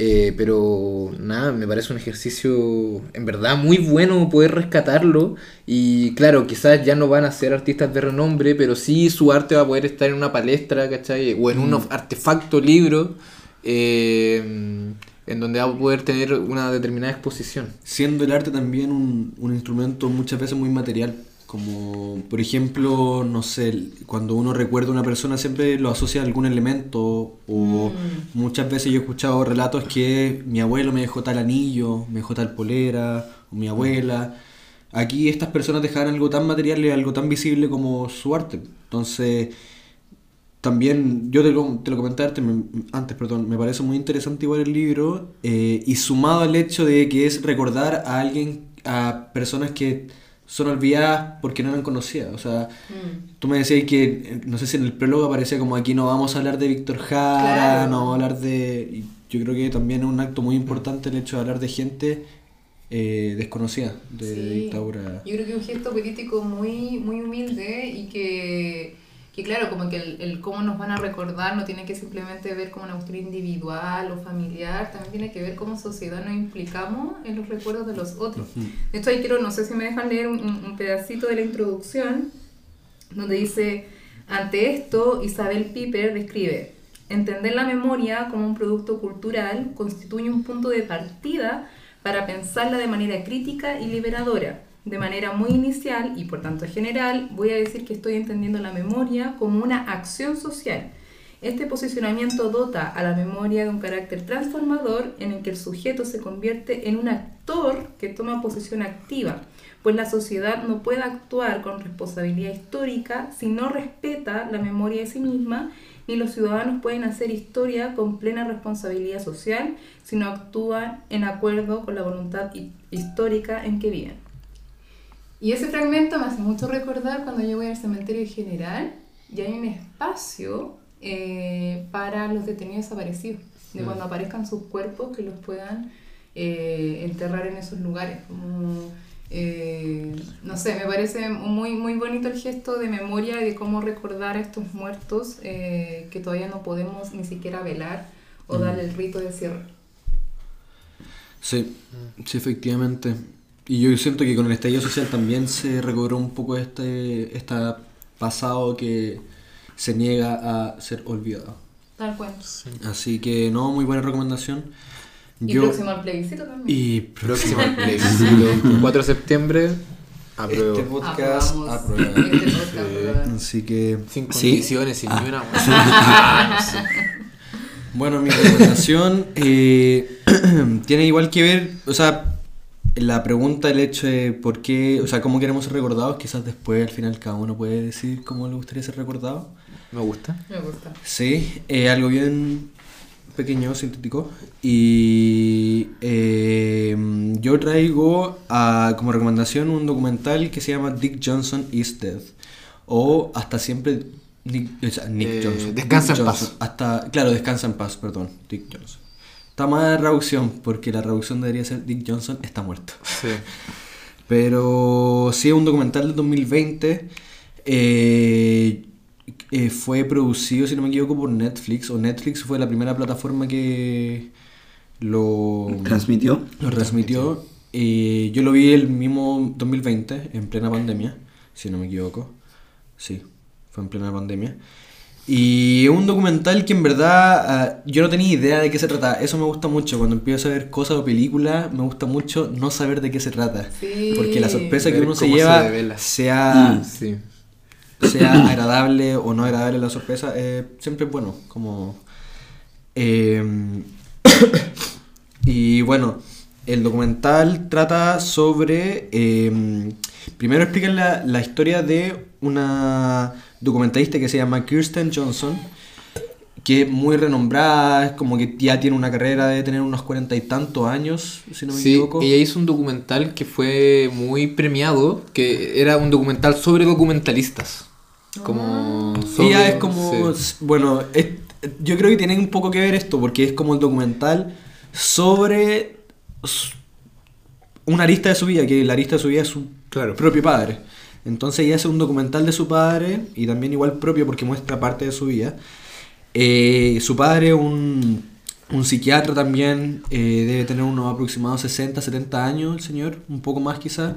Eh, pero nada, me parece un ejercicio en verdad muy bueno poder rescatarlo. Y claro, quizás ya no van a ser artistas de renombre, pero sí su arte va a poder estar en una palestra, ¿cachai? O en un artefacto libro, eh, en donde va a poder tener una determinada exposición. siendo el arte también un, un instrumento muchas veces muy material. Como, por ejemplo, no sé, cuando uno recuerda a una persona siempre lo asocia a algún elemento. O muchas veces yo he escuchado relatos que mi abuelo me dejó tal anillo, me dejó tal polera, o mi abuela. Aquí estas personas dejaron algo tan material y algo tan visible como su arte. Entonces, también, yo te lo, te lo comenté antes, me- antes, perdón, me parece muy interesante igual el libro eh, y sumado al hecho de que es recordar a alguien, a personas que son olvidadas porque no eran conocidas. O sea, Mm. tú me decías que, eh, no sé si en el prólogo aparecía como aquí no vamos a hablar de Víctor Jara, Claro. no vamos a hablar de... yo creo que también es un acto muy importante el hecho de hablar de gente eh, desconocida de Sí. dictadura. Yo creo que es un gesto político muy, muy humilde y que, que claro, como que el, el cómo nos van a recordar no tiene que simplemente ver como una cuestión individual o familiar, también tiene que ver cómo sociedad nos implicamos en los recuerdos de los otros. De hecho, ahí quiero, no sé si me dejan leer un, un- un pedacito de la introducción donde dice, ante esto, Isabel Piper describe, entender la memoria como un producto cultural constituye un punto de partida para pensarla de manera crítica y liberadora. De manera muy inicial y por tanto general, voy a decir que estoy entendiendo la memoria como una acción social. Este posicionamiento dota a la memoria de un carácter transformador en el que el sujeto se convierte en un actor que toma posición activa, pues la sociedad no puede actuar con responsabilidad histórica si no respeta la memoria de sí misma, ni los ciudadanos pueden hacer historia con plena responsabilidad social si no actúan en acuerdo con la voluntad hi- histórica en que viven. Y ese fragmento me hace mucho recordar cuando yo voy al cementerio general y hay un espacio eh, para los detenidos desaparecidos, de cuando aparezcan sus cuerpos que los puedan eh, enterrar en esos lugares. Como, eh, no sé, me parece muy, muy bonito el gesto de memoria y de cómo recordar a estos muertos que todavía no podemos ni siquiera velar o darle el rito de cierre. Sí, sí, efectivamente. Y yo siento que con el estallido social también se recobró un poco este, este pasado que se niega a ser olvidado. Tal cual. Así que no, muy buena recomendación. Y Yo, próximo al plebiscito también. y Próximo plebiscito, 4 de septiembre. Apruebo. este podcast aprueba. Este podcast aprueba. Así que, Sin Sí. condiciones, sin ni una. bueno, mi recomendación eh, tiene igual que ver, o sea, la pregunta, el hecho de por qué, o sea, cómo queremos ser recordados, quizás después al final cada uno puede decir cómo le gustaría ser recordado. Me gusta. Me gusta. Sí, eh, algo bien pequeño, sintético. Y eh, yo traigo a- como recomendación un documental que se llama Dick Johnson is Dead. O Hasta siempre Nick, o sea, Nick Eh, Johnson. Descansa Dick en Johnson. paz. Hasta, claro, Descansa en paz, perdón. Dick Johnson. Está mal la traducción, porque la traducción debería ser Dick Johnson está muerto. Sí. Pero sí, es un documental del 2020. eh, eh, fue producido, si no me equivoco, por Netflix. O Netflix fue la primera plataforma que lo Transmitió. lo transmitió. Eh, yo lo vi el mismo 2020, en plena pandemia, si no me equivoco. Sí, fue en plena pandemia. Y es un documental que en verdad ah, yo no tenía idea de qué se trataba. Eso me gusta mucho. Cuando empiezo a ver cosas o películas, me gusta mucho no saber de qué se trata. Sí. Porque la sorpresa que uno se se lleva, devela. sea, Sí. sea agradable o no agradable la sorpresa, eh, siempre es bueno. Como, eh, y bueno, el documental trata sobre. eh, primero explican la, la historia de una documentalista que se llama Kirsten Johnson, que es muy renombrada, es como que ya tiene una carrera de tener unos cuarenta y tantos años, si no me Sí, equivoco. ella hizo un documental que fue muy premiado, que era un documental sobre documentalistas. Como... sobre- Ella es como, sí. bueno, es- yo creo que tiene un poco que ver esto, porque es como el documental sobre una arista de su vida, que la arista de su vida es su Claro. propio padre. Entonces ella hace un documental de su padre, y también igual propio porque muestra parte de su vida. Eh, su padre, un, un psiquiatra también, eh, debe tener unos aproximados 60, 70 años el señor, un poco más quizás.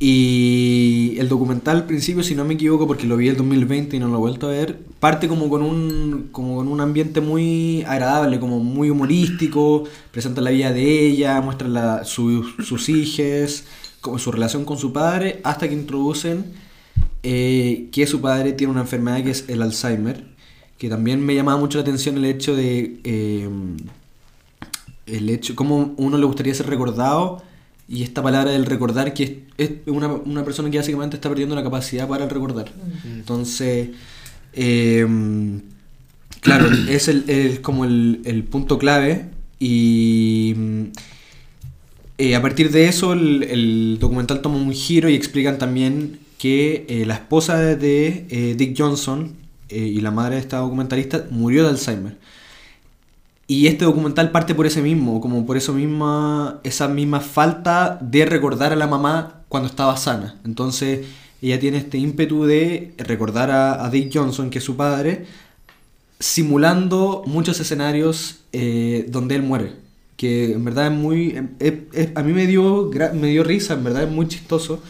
Y el documental al principio, si no me equivoco, porque lo vi el 2020 y no lo he vuelto a ver, parte como con un, como con un ambiente muy agradable, como muy humorístico, presenta la vida de ella, muestra la- su- sus hijas, como su relación con su padre, hasta que introducen eh, que su padre tiene una enfermedad que es el Alzheimer, que también me llamaba mucho la atención el hecho de... eh, el hecho, cómo uno le gustaría ser recordado y esta palabra del recordar que es, es una, una persona que básicamente está perdiendo la capacidad para el recordar. Entonces, eh, claro, es el, el- como el, el punto clave y mm, eh, a partir de eso el, documental toma un giro y explican también que eh, la esposa de eh, Dick Johnson y la madre de esta documentalista murió de Alzheimer. Y este documental parte por ese mismo, como por eso misma, esa misma falta de recordar a la mamá cuando estaba sana. Entonces ella tiene este ímpetu de recordar a, a Dick Johnson, que es su padre, simulando muchos escenarios donde él muere. Que en verdad es muy... es- es- a mí me dio, me dio risa, en verdad es muy chistoso.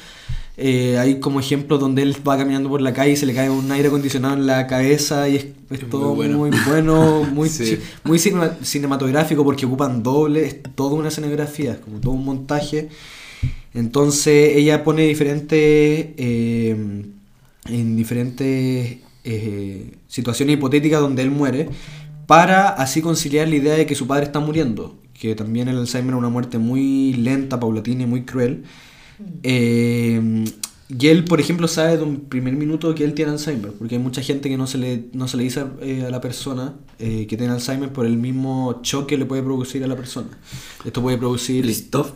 Eh, hay como ejemplos donde él va caminando por la calle y se le cae un aire acondicionado en la cabeza y es, es Es todo muy muy bueno. muy, Sí. muy cinema- cinematográfico porque ocupan doble, es toda una escenografía, es como todo un montaje. Entonces ella pone diferentes, eh, en diferentes eh, situaciones hipotéticas donde él muere para así conciliar la idea de que su padre está muriendo, que también el Alzheimer es una muerte muy lenta, paulatina y muy cruel. Eh, y él, por ejemplo, sabe de un primer minuto que él tiene Alzheimer, porque hay mucha gente que no se le, no se le dice eh, a la persona eh, que tiene Alzheimer por el mismo choque que le puede producir a la persona. Esto puede producir... Christoph.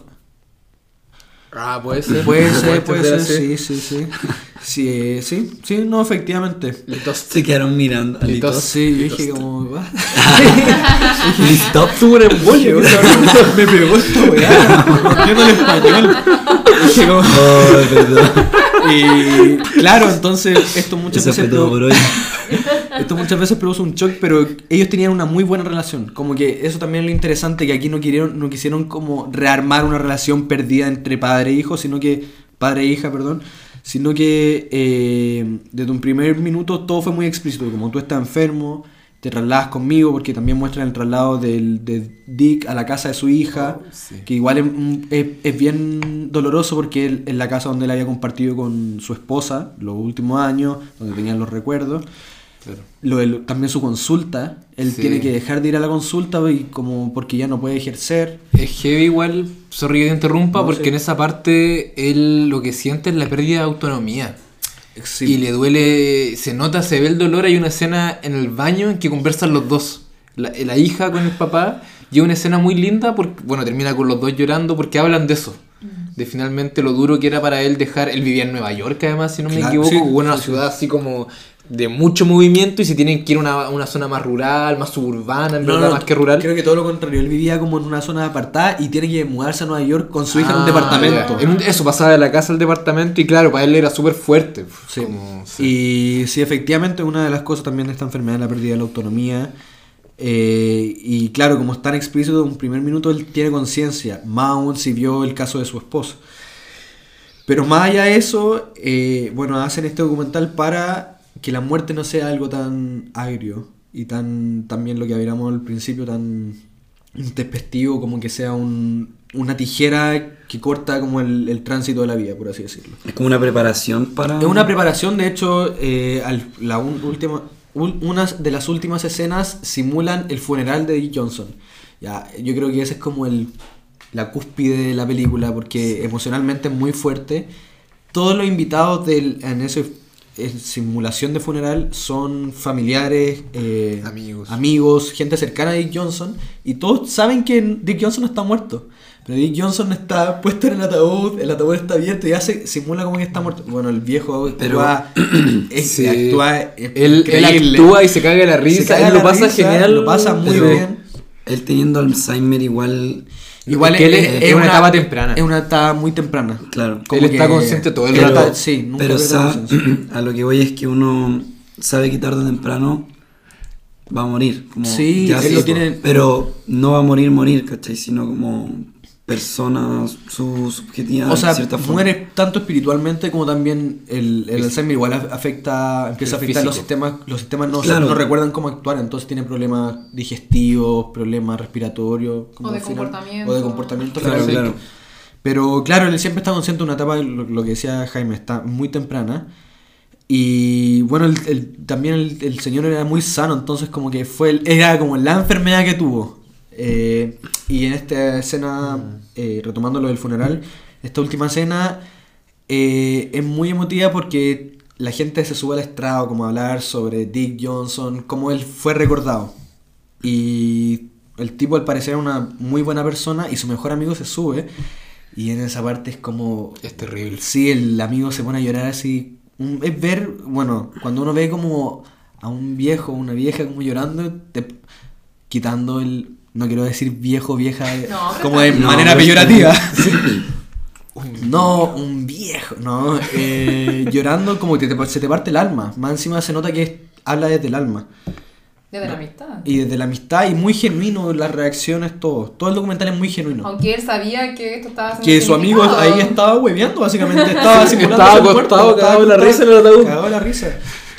Ah, puede ser. Puede ser, Puede ser sí, sí, sí. Sí, sí, sí, no, efectivamente. Se quedaron mirando. Litos. Sí, yo dije como... Christoph. Tuvo un embolio. Me pegó esta weá, entiendo el español. Dije como- Oh. Y claro, entonces esto muchas Eso fue veces todo produ- por hoy. esto muchas veces produce un shock, pero ellos tenían una muy buena relación. Como que eso también es lo interesante que aquí no quisieron no quisieron como rearmar una relación perdida entre padre e hijo, sino que padre e hija, perdón, sino que eh, desde un primer minuto todo fue muy explícito, como tú estás enfermo, te trasladas conmigo porque también muestran el traslado del, de Dick a la casa de su hija, sí. que igual es, es- es bien doloroso porque él, es la casa donde él había compartido con su esposa los últimos años, donde tenían los recuerdos. Claro. Lo del- también su consulta, él Sí. tiene que dejar de ir a la consulta y como porque ya no puede ejercer. Es heavy igual, sorry que te interrumpa, No, porque sí. en esa parte él lo que siente es la pérdida de autonomía. Sí. Y le duele, se nota, se ve el dolor. Hay una escena en el baño en que conversan los dos, la, la hija con el papá. Y es una escena muy linda, porque, bueno, termina con los dos llorando porque hablan de eso. De finalmente lo duro que era para él dejar. Él vivía en Nueva York, además, si no me Claro, equivoco. sí, una sí, sí. ciudad así como de mucho movimiento. Y si tienen que ir a una, una zona más rural, más suburbana, en No, verdad, no, más que rural. Creo que todo lo contrario, él vivía como en una zona apartada y tiene que mudarse a Nueva York con su hija en un Ah, departamento. En un- eso pasaba de la casa al departamento y claro, para él era súper fuerte. Sí. Como- sí. Y sí, efectivamente, una de las cosas también de esta enfermedad es la pérdida de la autonomía. Eh, y claro, como es tan explícito de un primer minuto, él tiene conciencia, más aún si vio el caso de su esposo. Pero más allá de eso, eh, bueno, hacen este documental para que la muerte no sea algo tan agrio y tan también lo que habíamos al principio, tan intempestivo como que sea un- una tijera que corta como el, el tránsito de la vida, por así decirlo. Es como una preparación para. Es una preparación, de hecho, eh, al- la un- última, un- unas de las últimas escenas simulan el funeral de Dick Johnson. Ya, yo creo que ese es como el, la cúspide de la película, porque emocionalmente es muy fuerte. Todos los invitados del, en esa simulación de funeral son familiares, eh, Amigos. amigos, gente cercana a Dick Johnson, y todos saben que Dick Johnson está muerto. Pero Dick Johnson está puesto en el ataúd, el ataúd está abierto y hace, simula como que está muerto. Bueno, el viejo Pero- actúa, es- Sí. actúa Él, él increíble. actúa y se caga de la risa, caga él la lo pasa risa, genial. Lo pasa muy bien. Él teniendo Alzheimer igual. Igual que él es- es una etapa temprana. Es una etapa muy temprana. Claro. Él está consciente todo el él rato. está- Sí, nunca Pero a lo que voy es que uno sabe que tarde o temprano va a morir. Como Sí, ya él sí, lo tiene- Pero no va a morir, morir, ¿cachai? Sino como persona su subjetiva. O sea, de cierta forma. tanto espiritualmente como también el, el Alzheimer igual af- afecta, empieza a afectar los sistemas, los sistemas no, Claro. no recuerdan cómo actuar, entonces tiene problemas digestivos, problemas respiratorios, como O de comportamiento. o de comportamiento Claro. Pero claro, él siempre está consciente de una etapa, lo, lo que decía Jaime, está muy temprana. Y bueno, el- el- también el, el señor era muy sano, entonces como que fue, el- era como la enfermedad que tuvo. Eh, y en esta escena, eh, retomando lo del funeral, esta última escena eh, es muy emotiva porque la gente se sube al estrado como a hablar sobre Dick Johnson, cómo él fue recordado. Y el tipo al parecer era una muy buena persona y su mejor amigo se sube. Y en esa parte es como... Es terrible. Sí, el amigo se pone a llorar así. Un- Es ver, bueno, cuando uno ve como a un viejo o una vieja como llorando, te- quitando el... No quiero decir viejo, vieja, No, como de manera peyorativa. No, un viejo, no. eh, llorando como que te- se te parte el alma. Más encima se nota que es- habla desde el alma. Desde la amistad. Y desde la amistad y muy genuino, las reacciones, todo. Todo el documental es muy genuino. Aunque él sabía que esto estaba Que su amigo ahí estaba hueveando, básicamente. Estaba simulando Estaba acostado, cagado de la risa en el ataúd. Cagado de la risa.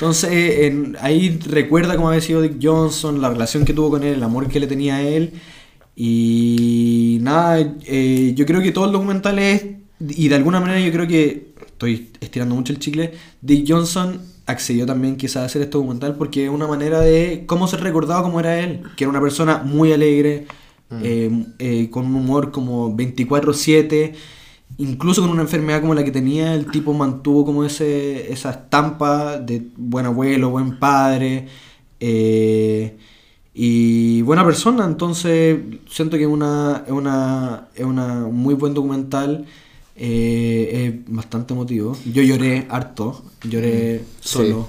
Entonces, eh, en- ahí recuerda cómo había sido Dick Johnson, la relación que tuvo con él, el amor que le tenía a él. Y nada, eh, yo creo que todo el documental es. Y de alguna manera, yo creo que. Estoy estirando mucho el chicle. Dick Johnson accedió también quizás a hacer este documental porque es una manera de cómo ser recordado como era él. Que era una persona muy alegre, eh, eh, con un humor como 24-7. Incluso con una enfermedad como la que tenía, el tipo mantuvo como ese, esa estampa de buen abuelo, buen padre eh, y buena persona. Entonces siento que es una, es una, es una un muy buen documental. eh, es bastante emotivo. Yo lloré harto, lloré solo.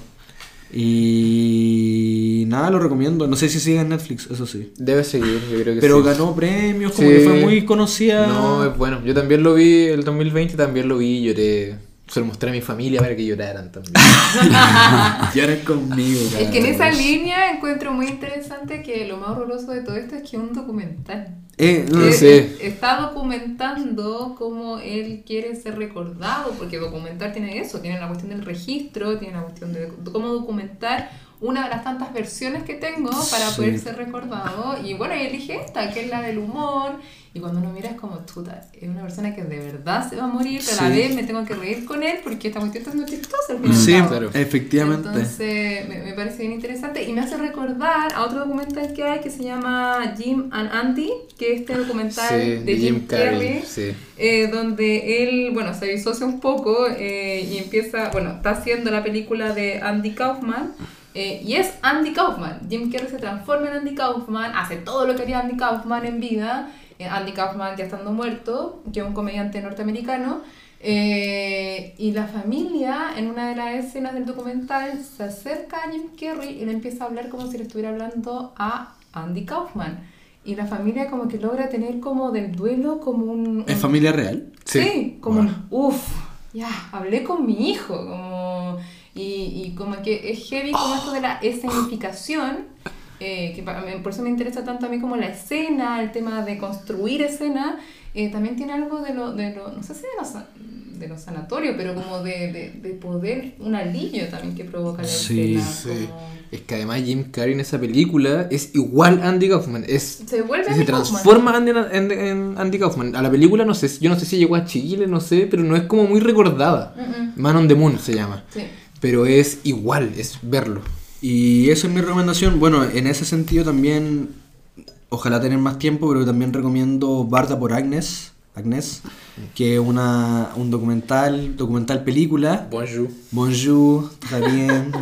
Y nada, lo recomiendo. No sé si sigue en Netflix, eso sí. Debe seguir, yo creo que Pero sí. ganó premios, como Sí. que fue muy conocida. No, es bueno. Yo también lo vi el 2020, también lo vi lloré. Se lo mostré a mi familia para que lloraran también. Lloren conmigo. Es que en esa línea encuentro muy interesante que lo más horroroso de todo esto es que es un documental. Eh, no, sé. Está documentando cómo él quiere ser recordado, porque documentar tiene eso, tiene la cuestión del registro, tiene la cuestión de cómo documentar una de las tantas versiones que tengo para Sí. poder ser recordado. Y bueno, y elige esta, que es la del humor. Y cuando uno mira es como, chuta, es una persona que de verdad se va a morir, pero a la Sí. vez me tengo que reír con él porque esta cuestión está muy chistosa al final. Sí, cabo. claro. efectivamente. Entonces me, me parece bien interesante y me hace recordar a otro documental que hay que se llama Jim and Andy, que es este documental Sí, de Jim, Carrey, Sí. eh, donde él, bueno, se disocia un poco eh, y empieza, bueno, está haciendo la película de Andy Kaufman. Eh, y es Andy Kaufman. Jim Carrey se transforma en Andy Kaufman, hace todo lo que haría Andy Kaufman en vida. eh, Andy Kaufman ya estando muerto, que es un comediante norteamericano. Eh, y la familia, en una de las escenas del documental, se acerca a Jim Carrey y le empieza a hablar como si le estuviera hablando a Andy Kaufman. Y la familia como que logra tener como del duelo como un... ¿Es familia real? Sí, Sí. como un, uff, ya, hablé con mi hijo, como, y, y como que es heavy como esto de la escenificación, eh, que por eso me interesa tanto a mí como la escena, el tema de construir escena, eh, también tiene algo de lo, de lo no sé si de lo, sa- de lo sanatorio, pero como de, de, de poder, un alivio también que provoca la Sí, escena. Sí. como- Es que además Jim Carrey en esa película es igual Andy Kaufman. Es, Se vuelve transforma Andy, en, en Andy Kaufman. A la película no sé, yo no sé si llegó a Chile, no sé, pero no es como muy recordada. Mm, mm, Man on the Moon se llama. sí. Pero es igual, es verlo. Y esa es mi recomendación. Bueno, en ese sentido también, ojalá tener más tiempo, pero también recomiendo Barda por Agnes, Agnes, que es una, un documental, documental película. Bonjour. Bonjour, está bien.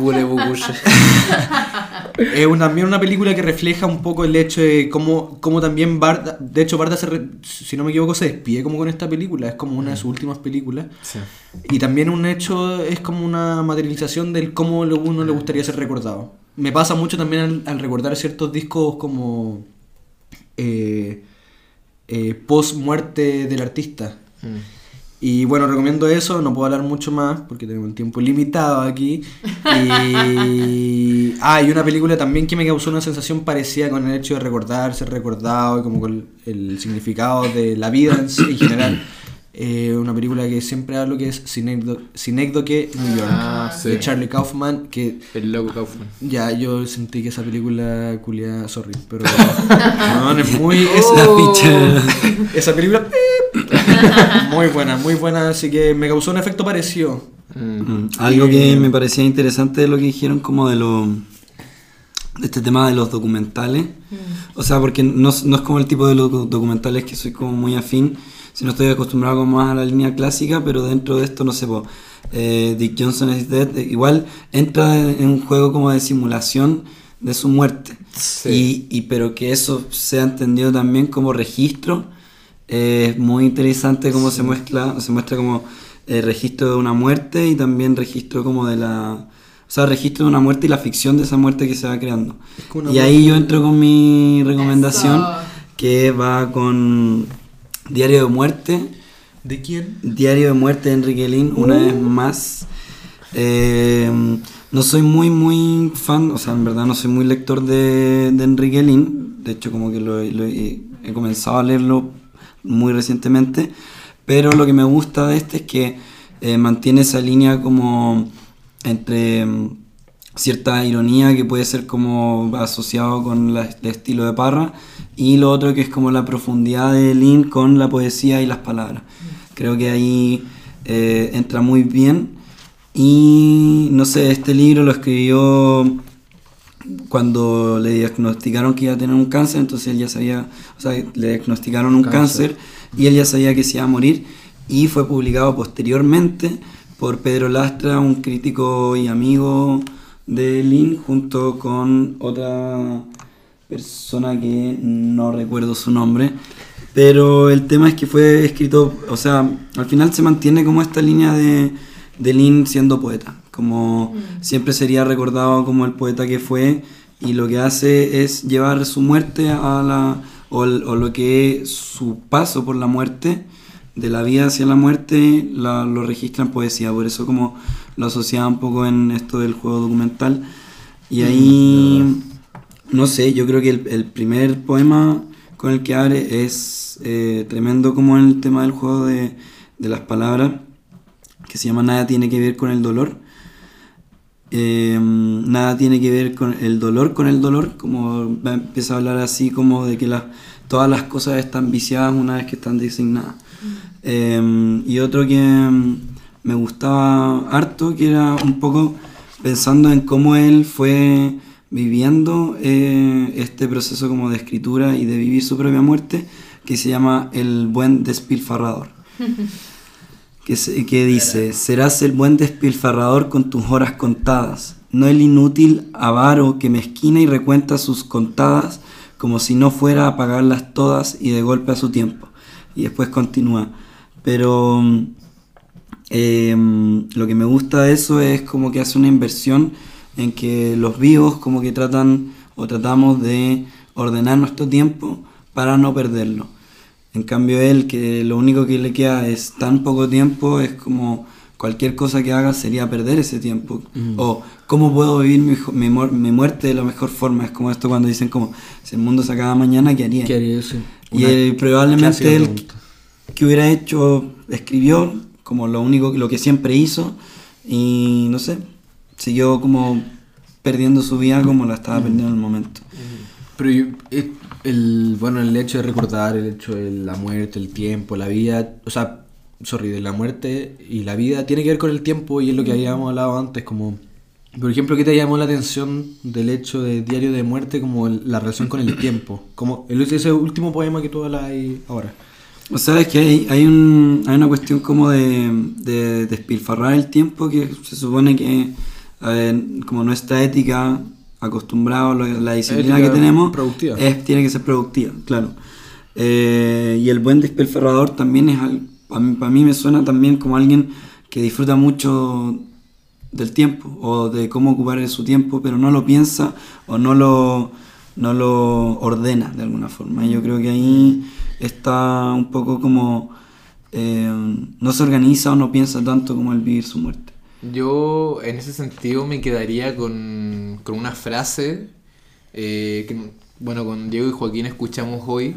Es una- también una película que refleja un poco el hecho de cómo, cómo también Barda, de hecho Barda, se re- si no me equivoco, se despide como con esta película, es como una de sus últimas películas. Sí. Y también un hecho es como una materialización del cómo uno le gustaría ser recordado. Me pasa mucho también al, al recordar ciertos discos como eh, eh, post muerte del artista. Mm. Y bueno, recomiendo eso, no puedo hablar mucho más porque tenemos el tiempo limitado aquí. Y... Ah, y una película también que me causó una sensación parecida con el hecho de recordar, ser recordado y como con el significado de la vida en, en general. Eh, una película que siempre hablo que es Synecdoche New York Ah, sí. de Charlie Kaufman que El loco Kaufman. ya yo sentí que esa película culia sorry pero no, es muy es La Oh. ficha. esa película muy buena, muy buena, así que me causó un efecto parecido. Mm. Mm, Algo que me parecía interesante de lo que dijeron como de lo de este tema de los documentales. O sea, porque no, es- no es como el tipo de los docu- documentales que soy como muy afín, sino estoy acostumbrado como más a la línea clásica, pero dentro de esto, no sé, po, eh, Dick Johnson is Dead, eh, igual entra en un juego como de simulación de su muerte. Sí. Y, y pero que eso sea entendido también como registro, eh, es muy interesante cómo se muestra, se muestra como el registro de una muerte y también registro como de la... O sea, registro de una muerte y la ficción de esa muerte que se va creando. Es Y ahí yo entro con mi recomendación, Eso. que va con Diario de Muerte. ¿De quién? Diario de Muerte de Enrique Lin, una vez más. Eh, No soy muy, muy fan, o sea, en verdad no soy muy lector de, de Enrique Lin. De hecho, como que lo, lo he, he comenzado a leerlo muy recientemente. Pero lo que me gusta de este es que eh, mantiene esa línea como entre cierta ironía que puede ser como asociado con la- el estilo de Parra y lo otro que es como la profundidad de Lin con la poesía y las palabras. Creo que ahí eh, entra muy bien y no sé, este libro lo escribió cuando le diagnosticaron que iba a tener un cáncer, entonces él ya sabía, o sea, le diagnosticaron un cáncer. y él ya sabía que se iba a morir y fue publicado posteriormente por Pedro Lastra, un crítico y amigo de Lin, junto con otra persona que no recuerdo su nombre. Pero el tema es que fue escrito, o sea, al final se mantiene como esta línea de, de Lin siendo poeta, como siempre sería recordado como el poeta que fue y lo que hace es llevar su muerte a la, o lo que es su paso por la muerte, de la vida hacia la muerte, la- lo registra en poesía, por eso como lo asociaba un poco en esto del juego documental. Y ahí, no sé, yo creo que el, el primer poema con el que abre es eh, tremendo como el tema del juego de, de las palabras, que se llama Nada tiene que ver con el dolor. Eh, nada tiene que ver con el dolor con el dolor, como empieza a hablar así como de que las todas las cosas están viciadas una vez que están designadas. Eh, y otro que mm, me gustaba harto, que era un poco pensando en cómo él fue viviendo eh, este proceso como de escritura y de vivir su propia muerte, que se llama El buen despilfarrador. que, se- que dice, serás el buen despilfarrador con tus horas contadas, no el inútil avaro que mezquina y recuenta sus contadas como si no fuera a pagarlas todas y de golpe a su tiempo. Y después continúa. Pero mm, em, lo que me gusta de eso es como que hace una inversión en que los vivos como que tratan o tratamos de ordenar nuestro tiempo para no perderlo. En cambio él, que lo único que le queda es tan poco tiempo, es como cualquier cosa que haga sería perder ese tiempo. O cómo puedo vivir mi, mi, mi muerte de la mejor forma. Es como esto cuando dicen como, si el mundo se acaba mañana, ¿qué haría? ¿Qué haría eso? Y Una él, probablemente él que hubiera hecho, escribió como lo único, lo que siempre hizo y no sé, siguió como perdiendo su vida como la estaba perdiendo en el momento. Pero yo- eh, el, bueno, el hecho de recordar, el hecho de la muerte, el tiempo, la vida, o sea, sorry, de la muerte y la vida tiene que ver con el tiempo y es lo que habíamos hablado antes, como, por ejemplo, ¿qué te llamó la atención del hecho de Diario de Muerte como el- la relación con el tiempo? Como el, ese último poema que tú hablas ahí ahora. O sea, es que hay, hay, un, hay una cuestión como de, de despilfarrar el tiempo que se supone que, ver, como nuestra ética, acostumbrado, la disciplina Ética que tenemos, productiva. es, tiene que ser productiva, claro. Eh, y el buen despilfarrador también es, al- para mí, para mí me suena también como alguien que disfruta mucho del tiempo o de cómo ocupar su tiempo, pero no lo piensa o no lo, no lo ordena de alguna forma. Yo creo que ahí está un poco como eh, no se organiza o no piensa tanto como el vivir su muerte. Yo en ese sentido me quedaría con, con una frase eh, que, bueno, con Diego y Joaquín escuchamos hoy,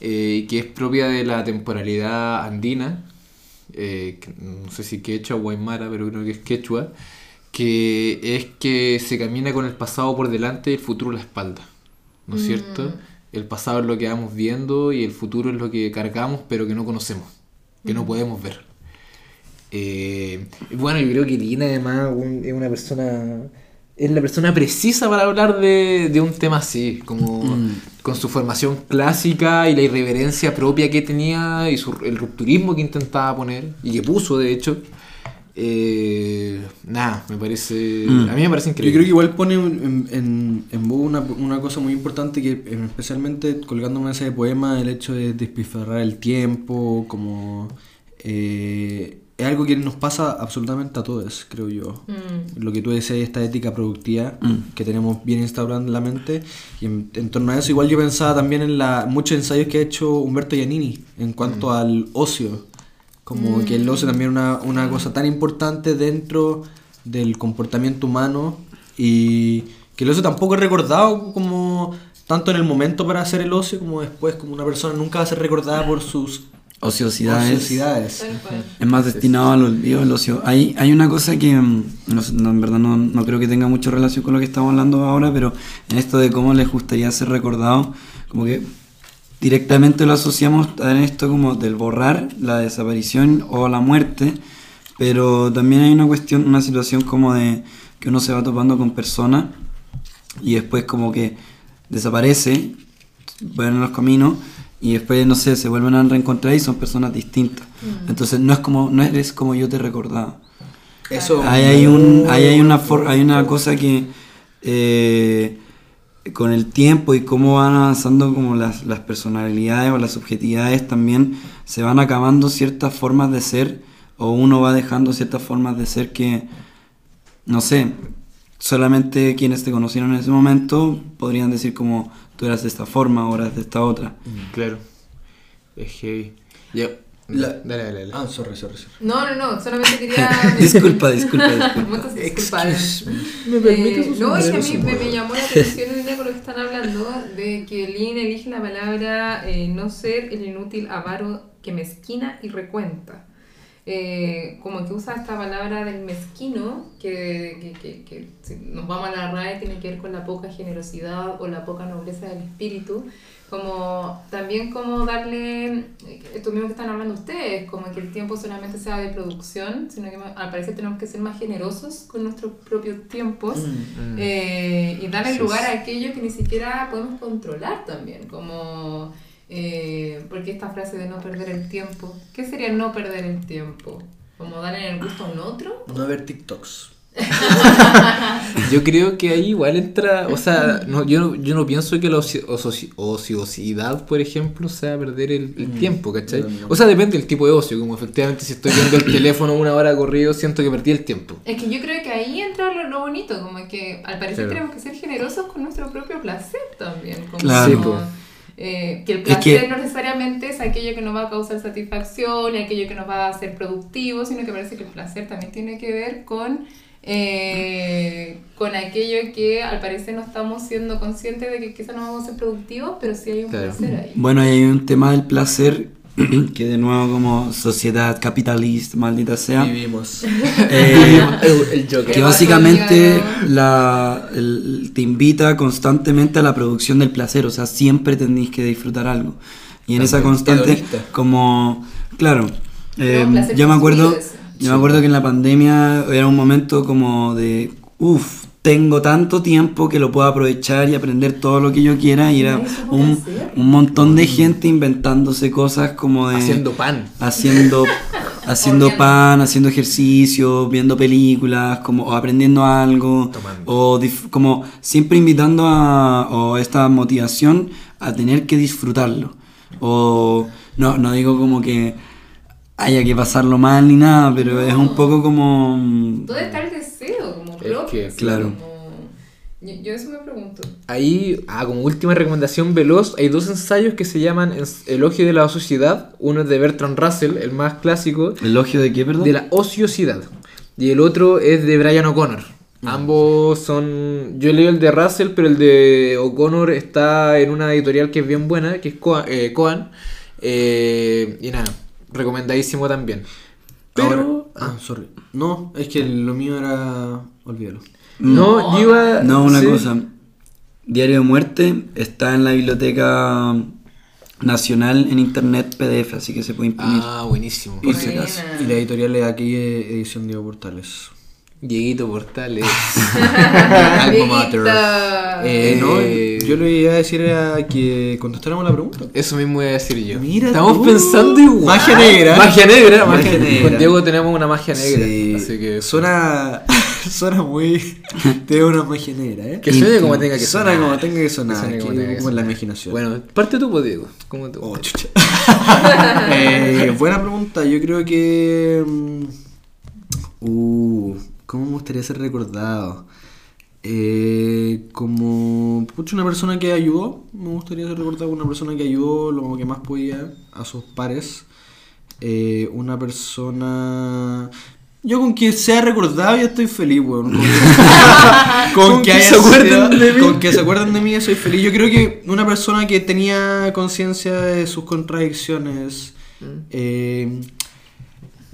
eh, que es propia de la temporalidad andina, eh, que no sé si quechua o aymara, pero creo que es quechua, que es que se camina con el pasado por delante y el futuro a la espalda, ¿no es cierto? El pasado es lo que vamos viendo y el futuro es lo que cargamos pero que no conocemos, que no podemos ver. Eh, bueno, yo creo que Lina además un- es una persona. Es la persona precisa para hablar de, de un tema así, como con su formación clásica y la irreverencia propia que tenía y su, el rupturismo que intentaba poner y que puso de hecho. Eh, nada, me parece. Mm. A mí me parece Yo increíble. creo que igual pone en, en, en boga una, una cosa muy importante que especialmente colgándome en ese poema el hecho de despilfarrar el tiempo como eh, es algo que nos pasa absolutamente a todos creo yo lo que tú decías esta ética productiva Mm. que tenemos bien instaurada en la mente y en, en torno a eso igual yo pensaba también en la muchos ensayos que ha hecho Humberto Giannini en cuanto al ocio como que el ocio también es una, una cosa tan importante dentro del comportamiento humano y que el ocio tampoco es recordado como tanto en el momento para hacer el ocio como después, como una persona nunca va a ser recordada por sus Ociosidades. ociosidades. Es más destinado al olvido, al ocio. Hay, hay una cosa que, mm, no, no, en verdad no, no creo que tenga mucha relación con lo que estamos hablando ahora, pero en esto de cómo les gustaría ser recordados, como que directamente lo asociamos en esto como del borrar, la desaparición o la muerte, pero también hay una cuestión, una situación como de que uno se va topando con personas y después como que desaparece, vuelven los caminos y después, no sé, se vuelven a reencontrar y son personas distintas. Entonces no es como, no eres como yo te recordaba. Eso Ahí hay, un, ahí hay, una, for- hay una cosa que eh, con el tiempo y cómo van avanzando como las, las personalidades o las subjetividades también se van acabando ciertas formas de ser o uno va dejando ciertas formas de ser que, no sé, solamente quienes te conocieron en ese momento podrían decir como tú eras de esta forma, ahora eres de esta otra. Claro. Es heavy. La- Dale, dale, dale. Ah, sorry, sorry, sorry. No, no, no, solamente quería... Disculpa, disculpa, disculpa. Disculpas. ¿Me Eh, no, es que a mí me, me llamó la atención en línea con lo que están hablando de que Lynn elige la palabra eh, no ser el inútil avaro que mezquina y recuenta. Eh, como que usa esta palabra del mezquino, que, que, que, que si nos vamos a la RAE, tiene que ver con la poca generosidad o la poca nobleza del espíritu. Como también como darle, eh, esto mismo que están hablando ustedes, como que el tiempo solamente sea de producción, sino que al parecer tenemos que ser más generosos con nuestros propios tiempos Mm. eh, y darle lugar a aquello que ni siquiera podemos controlar también, como, eh, porque esta frase de no perder el tiempo, ¿qué sería no perder el tiempo? ¿Como darle el gusto a un otro? No ver TikToks. Yo creo que ahí igual entra, o sea, no, yo, no- yo no pienso que la oci- oci- ociosidad, por ejemplo, sea perder el, el tiempo, ¿cachai? No. O sea, depende del tipo de ocio, como efectivamente si estoy viendo el teléfono una hora corrido, siento que perdí el tiempo. Es que yo creo que ahí entra lo, lo bonito, como que al parecer Claro. tenemos que ser generosos con nuestro propio placer también. Como Claro. Sí, po. eh, que el Es placer que- no necesariamente es aquello que nos va a causar satisfacción y aquello que nos va a hacer productivos, sino que parece que el placer también tiene que ver con, eh, con aquello que al parecer no estamos siendo conscientes de que quizás no vamos a ser productivos, pero sí hay un Claro. placer ahí. Bueno, y hay un tema del placer que de nuevo como sociedad capitalista, maldita sea, Vivimos. eh, el Joker. que básicamente la, el- te invita constantemente a la producción del placer, o sea, siempre tenéis que disfrutar algo. Y en esa constante, como, claro, eh, No, yo me acuerdo, ese. Yo me acuerdo que en la pandemia era un momento como de, uff, tengo tanto tiempo que lo puedo aprovechar y aprender todo lo que yo quiera y era un, un montón de gente inventándose cosas como de Haciendo pan. haciendo haciendo pan, haciendo ejercicio, viendo películas, como o aprendiendo algo Tomando. o como siempre invitando a o esta motivación a tener que disfrutarlo. O no no digo como que haya que pasarlo mal ni nada, pero es un poco como mm, ¿Dónde está el deseo como Es propio? que, así claro. como- Yo, yo eso me pregunto. Ahí, ah, como última recomendación veloz, hay dos ensayos que se llaman Elogio de la Sociedad. Uno es de Bertrand Russell, el más clásico, elogio de qué, perdón? de la ociosidad. Y el otro es de Brian O'Connor. Ambos son. Yo leí el de Russell, pero el de O'Connor está en una editorial que es bien buena, que es Coan. eh, Coan. Eh, y nada, recomendadísimo también. Pero. Ahora- ah, sorry. No, es que lo mío era. Olvídalo. no, yo iba. No, una sí. cosa. Diario de Muerte está en la Biblioteca Nacional en Internet PDF, así que se puede imprimir. Ah, buenísimo. Por si Buena. acaso. Y la editorial es aquí, eh, edición Diego Portales. Dieguito Portales. Alma mater. Eh, no, Eh, yo le iba a decir era que contestáramos la pregunta. Eso mismo iba a decir yo. Mira Estamos tú. pensando igual. Magia negra. Magia negra. Magia magia negra. Con Diego tenemos una magia negra. Sí, Así que. suena, suena muy. Tiene una magia negra, ¿eh? Que suene como tenga que suena sonar. como tenga que sonar. Que que como tenga que como en la imaginación. Bueno, parte tú, pues, Diego. ¿Cómo te Oh, chucha. Eh, buena pregunta. Yo creo que. mm, Uh, ¿cómo me gustaría ser recordado? Eh, como. Pucha, una persona que ayudó. Me gustaría ser recordado como una persona que ayudó lo que más podía a sus pares. Eh, una persona. Yo con que sea recordado ya estoy feliz, weón. Con, con Con que, que se acuerden sido- de mí. Con que se acuerden de mí soy feliz. Yo creo que una persona que tenía conciencia de sus contradicciones, Mm. eh,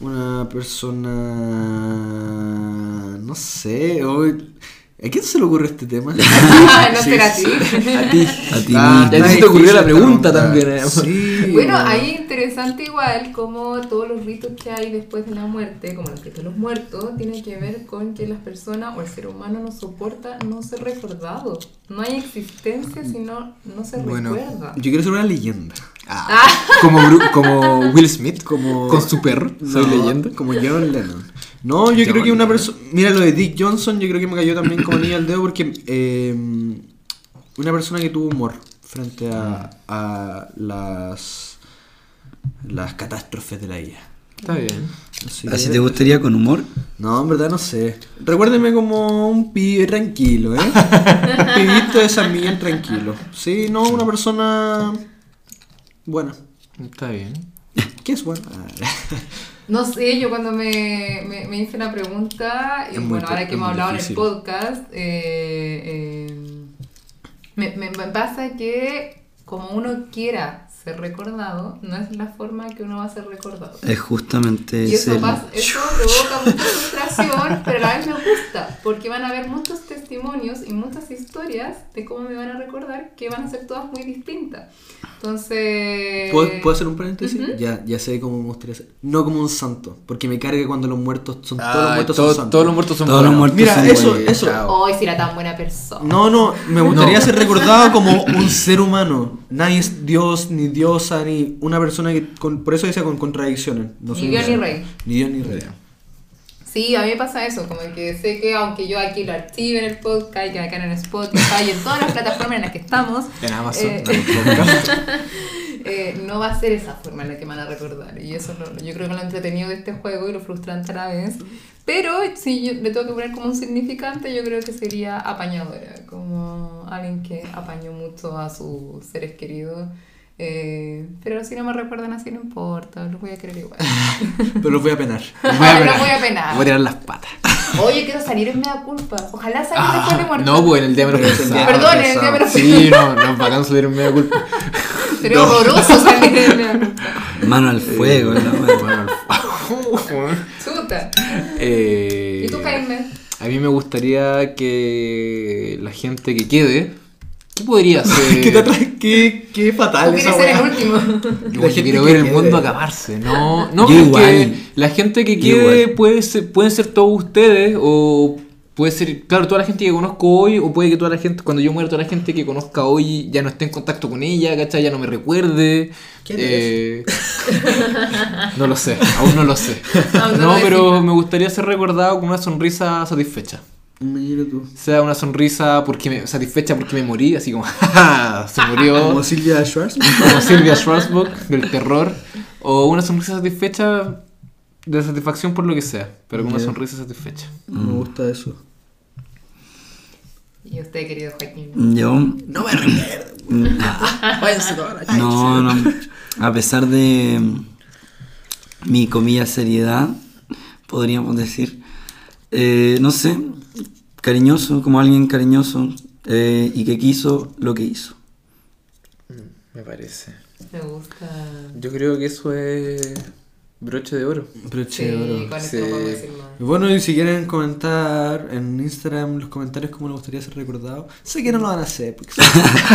una persona... No sé. ¿A quién se le ocurre este tema? no Sí, será a ti. A ti. A ti Ah, Ya mismo. se te ocurrió la pregunta también, eh. Sí, Bueno, ahí interesante igual como todos los ritos que hay después de la muerte, como los ritos de los muertos, tienen que ver con que las personas o el ser humano no soporta no ser recordado. No hay existencia si no, no se Bueno, recuerda. Yo quiero ser una leyenda. Ah, como, Bru- como Will Smith, Como- con su perro, soy No, leyenda. Como John Lennon. No, yo John creo que una persona. Mira, lo de Dick Johnson, yo creo que me cayó también como anillo al dedo porque. eh, una persona que tuvo humor frente a, a las. las catástrofes de la IA. Está bien. Así ¿Así que- te gustaría con humor? No, en verdad no sé. Recuérdeme como un pibe tranquilo, ¿eh? un pibito de San Miguel tranquilo. Sí, no, una persona. buena. Está bien. ¿Qué es buena? No sé, yo cuando me, me, me hice la pregunta, y Es bueno, ahora que hemos hablado en el podcast, eh, eh, me, me- me pasa que como uno quiera ser recordado, no es la forma que uno va a ser recordado. Es justamente Y eso, ese- pasa- eso provoca mucha frustración, pero a la vez me gusta, porque van a haber muchos testimonios y muchas historias de cómo me van a recordar que van a ser todas muy distintas. Entonces... ¿Puedo, puedo hacer un paréntesis? Ujú. ya, ya sé cómo me gustaría ser. No como un santo, porque me carga cuando los muertos son todos los Ah, muertos todo- son santos. todos los muertos son Todos los buenos. muertos Mira, son eso, buenos. eso. Hoy si era tan buena persona. No, no, me gustaría No. ser recordado como un ser humano. Nadie es Dios, ni diosa, ni una persona que. Con, por eso decía con contradicciones. No Ni Dios ni rey. Ni Dios ni rey. Sí, a mí me pasa eso, como que sé que aunque yo aquí lo archive en el podcast, que acá en Spotify y en todas las plataformas en las que estamos, En Amazon. eh, no, eh, no va a ser esa forma en la que me van a recordar. Y eso es lo- yo creo que lo entretenido de este juego y lo frustrante a la vez. Pero si yo le tengo que poner como un significante, yo creo que sería apañadora, como alguien que apañó mucho a sus seres queridos. Eh, pero si no me recuerdan así, no importa, los voy a querer igual. Pero los voy a penar. Voy a Los penar. voy a penar. Voy a tirar las patas. Oye, quiero salir en mea culpa. Ojalá salir después de muerto. Ah, no, pues en el día menos Pero es el pensado. día- Perdón, el día menos Sí, no, no, bacán salir en media culpa. Sería horroroso salir en mea culpa. Mano al fuego, la wea. Bueno, Chuta. eh, ¿Y tú, Jaime? A mí me gustaría que la gente que quede. ¿Qué podría ser? ¿Qué, te atra- qué, qué Tú fatal esa ser el weá. último. Yo La gente quiero que ver el mundo acabarse, no, no Yo porque igual. la gente que quede puede ser, pueden ser todos ustedes o puede ser, claro, toda la gente que conozco hoy o puede que toda la gente, cuando yo muera, toda la gente que conozca hoy ya no esté en contacto con ella, ¿cachai? Ya no me recuerde. ¿Quién Eh, no lo sé, aún no lo sé. No No, lo pero decimos. me gustaría ser recordado con una sonrisa satisfecha. Mira tú. Sea una sonrisa porque me, satisfecha porque me morí, así como, "Ja, se murió Como Silvia Schwartz. como Silvia Schwarzbach del terror, o una sonrisa satisfecha de satisfacción por lo que sea, pero con una sonrisa satisfecha. Me gusta eso. Y usted, querido Joaquín. Yo. No me recuerdo. No, no. A pesar de mi comilla seriedad, podríamos decir, eh, no sé, cariñoso, como alguien cariñoso eh, y que quiso lo que hizo. Me parece. Me gusta. Yo creo que eso es broche de oro. Broche Sí, de oro. con Sí. decir más. Bueno, y si quieren comentar en Instagram los comentarios cómo les gustaría ser recordado, sé que no lo van a hacer porque son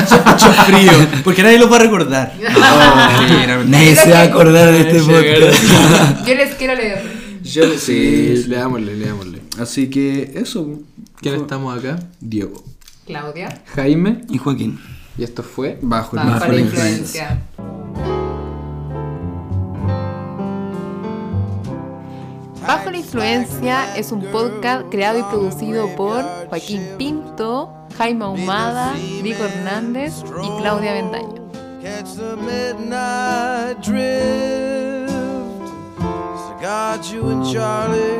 son mucho frío, porque nadie los va a recordar. Nadie se va a acordar de este podcast. Yo les quiero leer. Yo Sí, leámosle, leámosle. Así que eso. ¿Quién estamos acá? Diego. Claudia. Jaime. Y Joaquín. Y esto fue. Bajo el Bajo Bajo la la influencia. Bajo la influencia es un podcast creado y producido por Joaquín Pinto, Jaime Ahumada, Vico Hernández y Claudia Bendaño. catch the midnight drift. So got you and Charlie.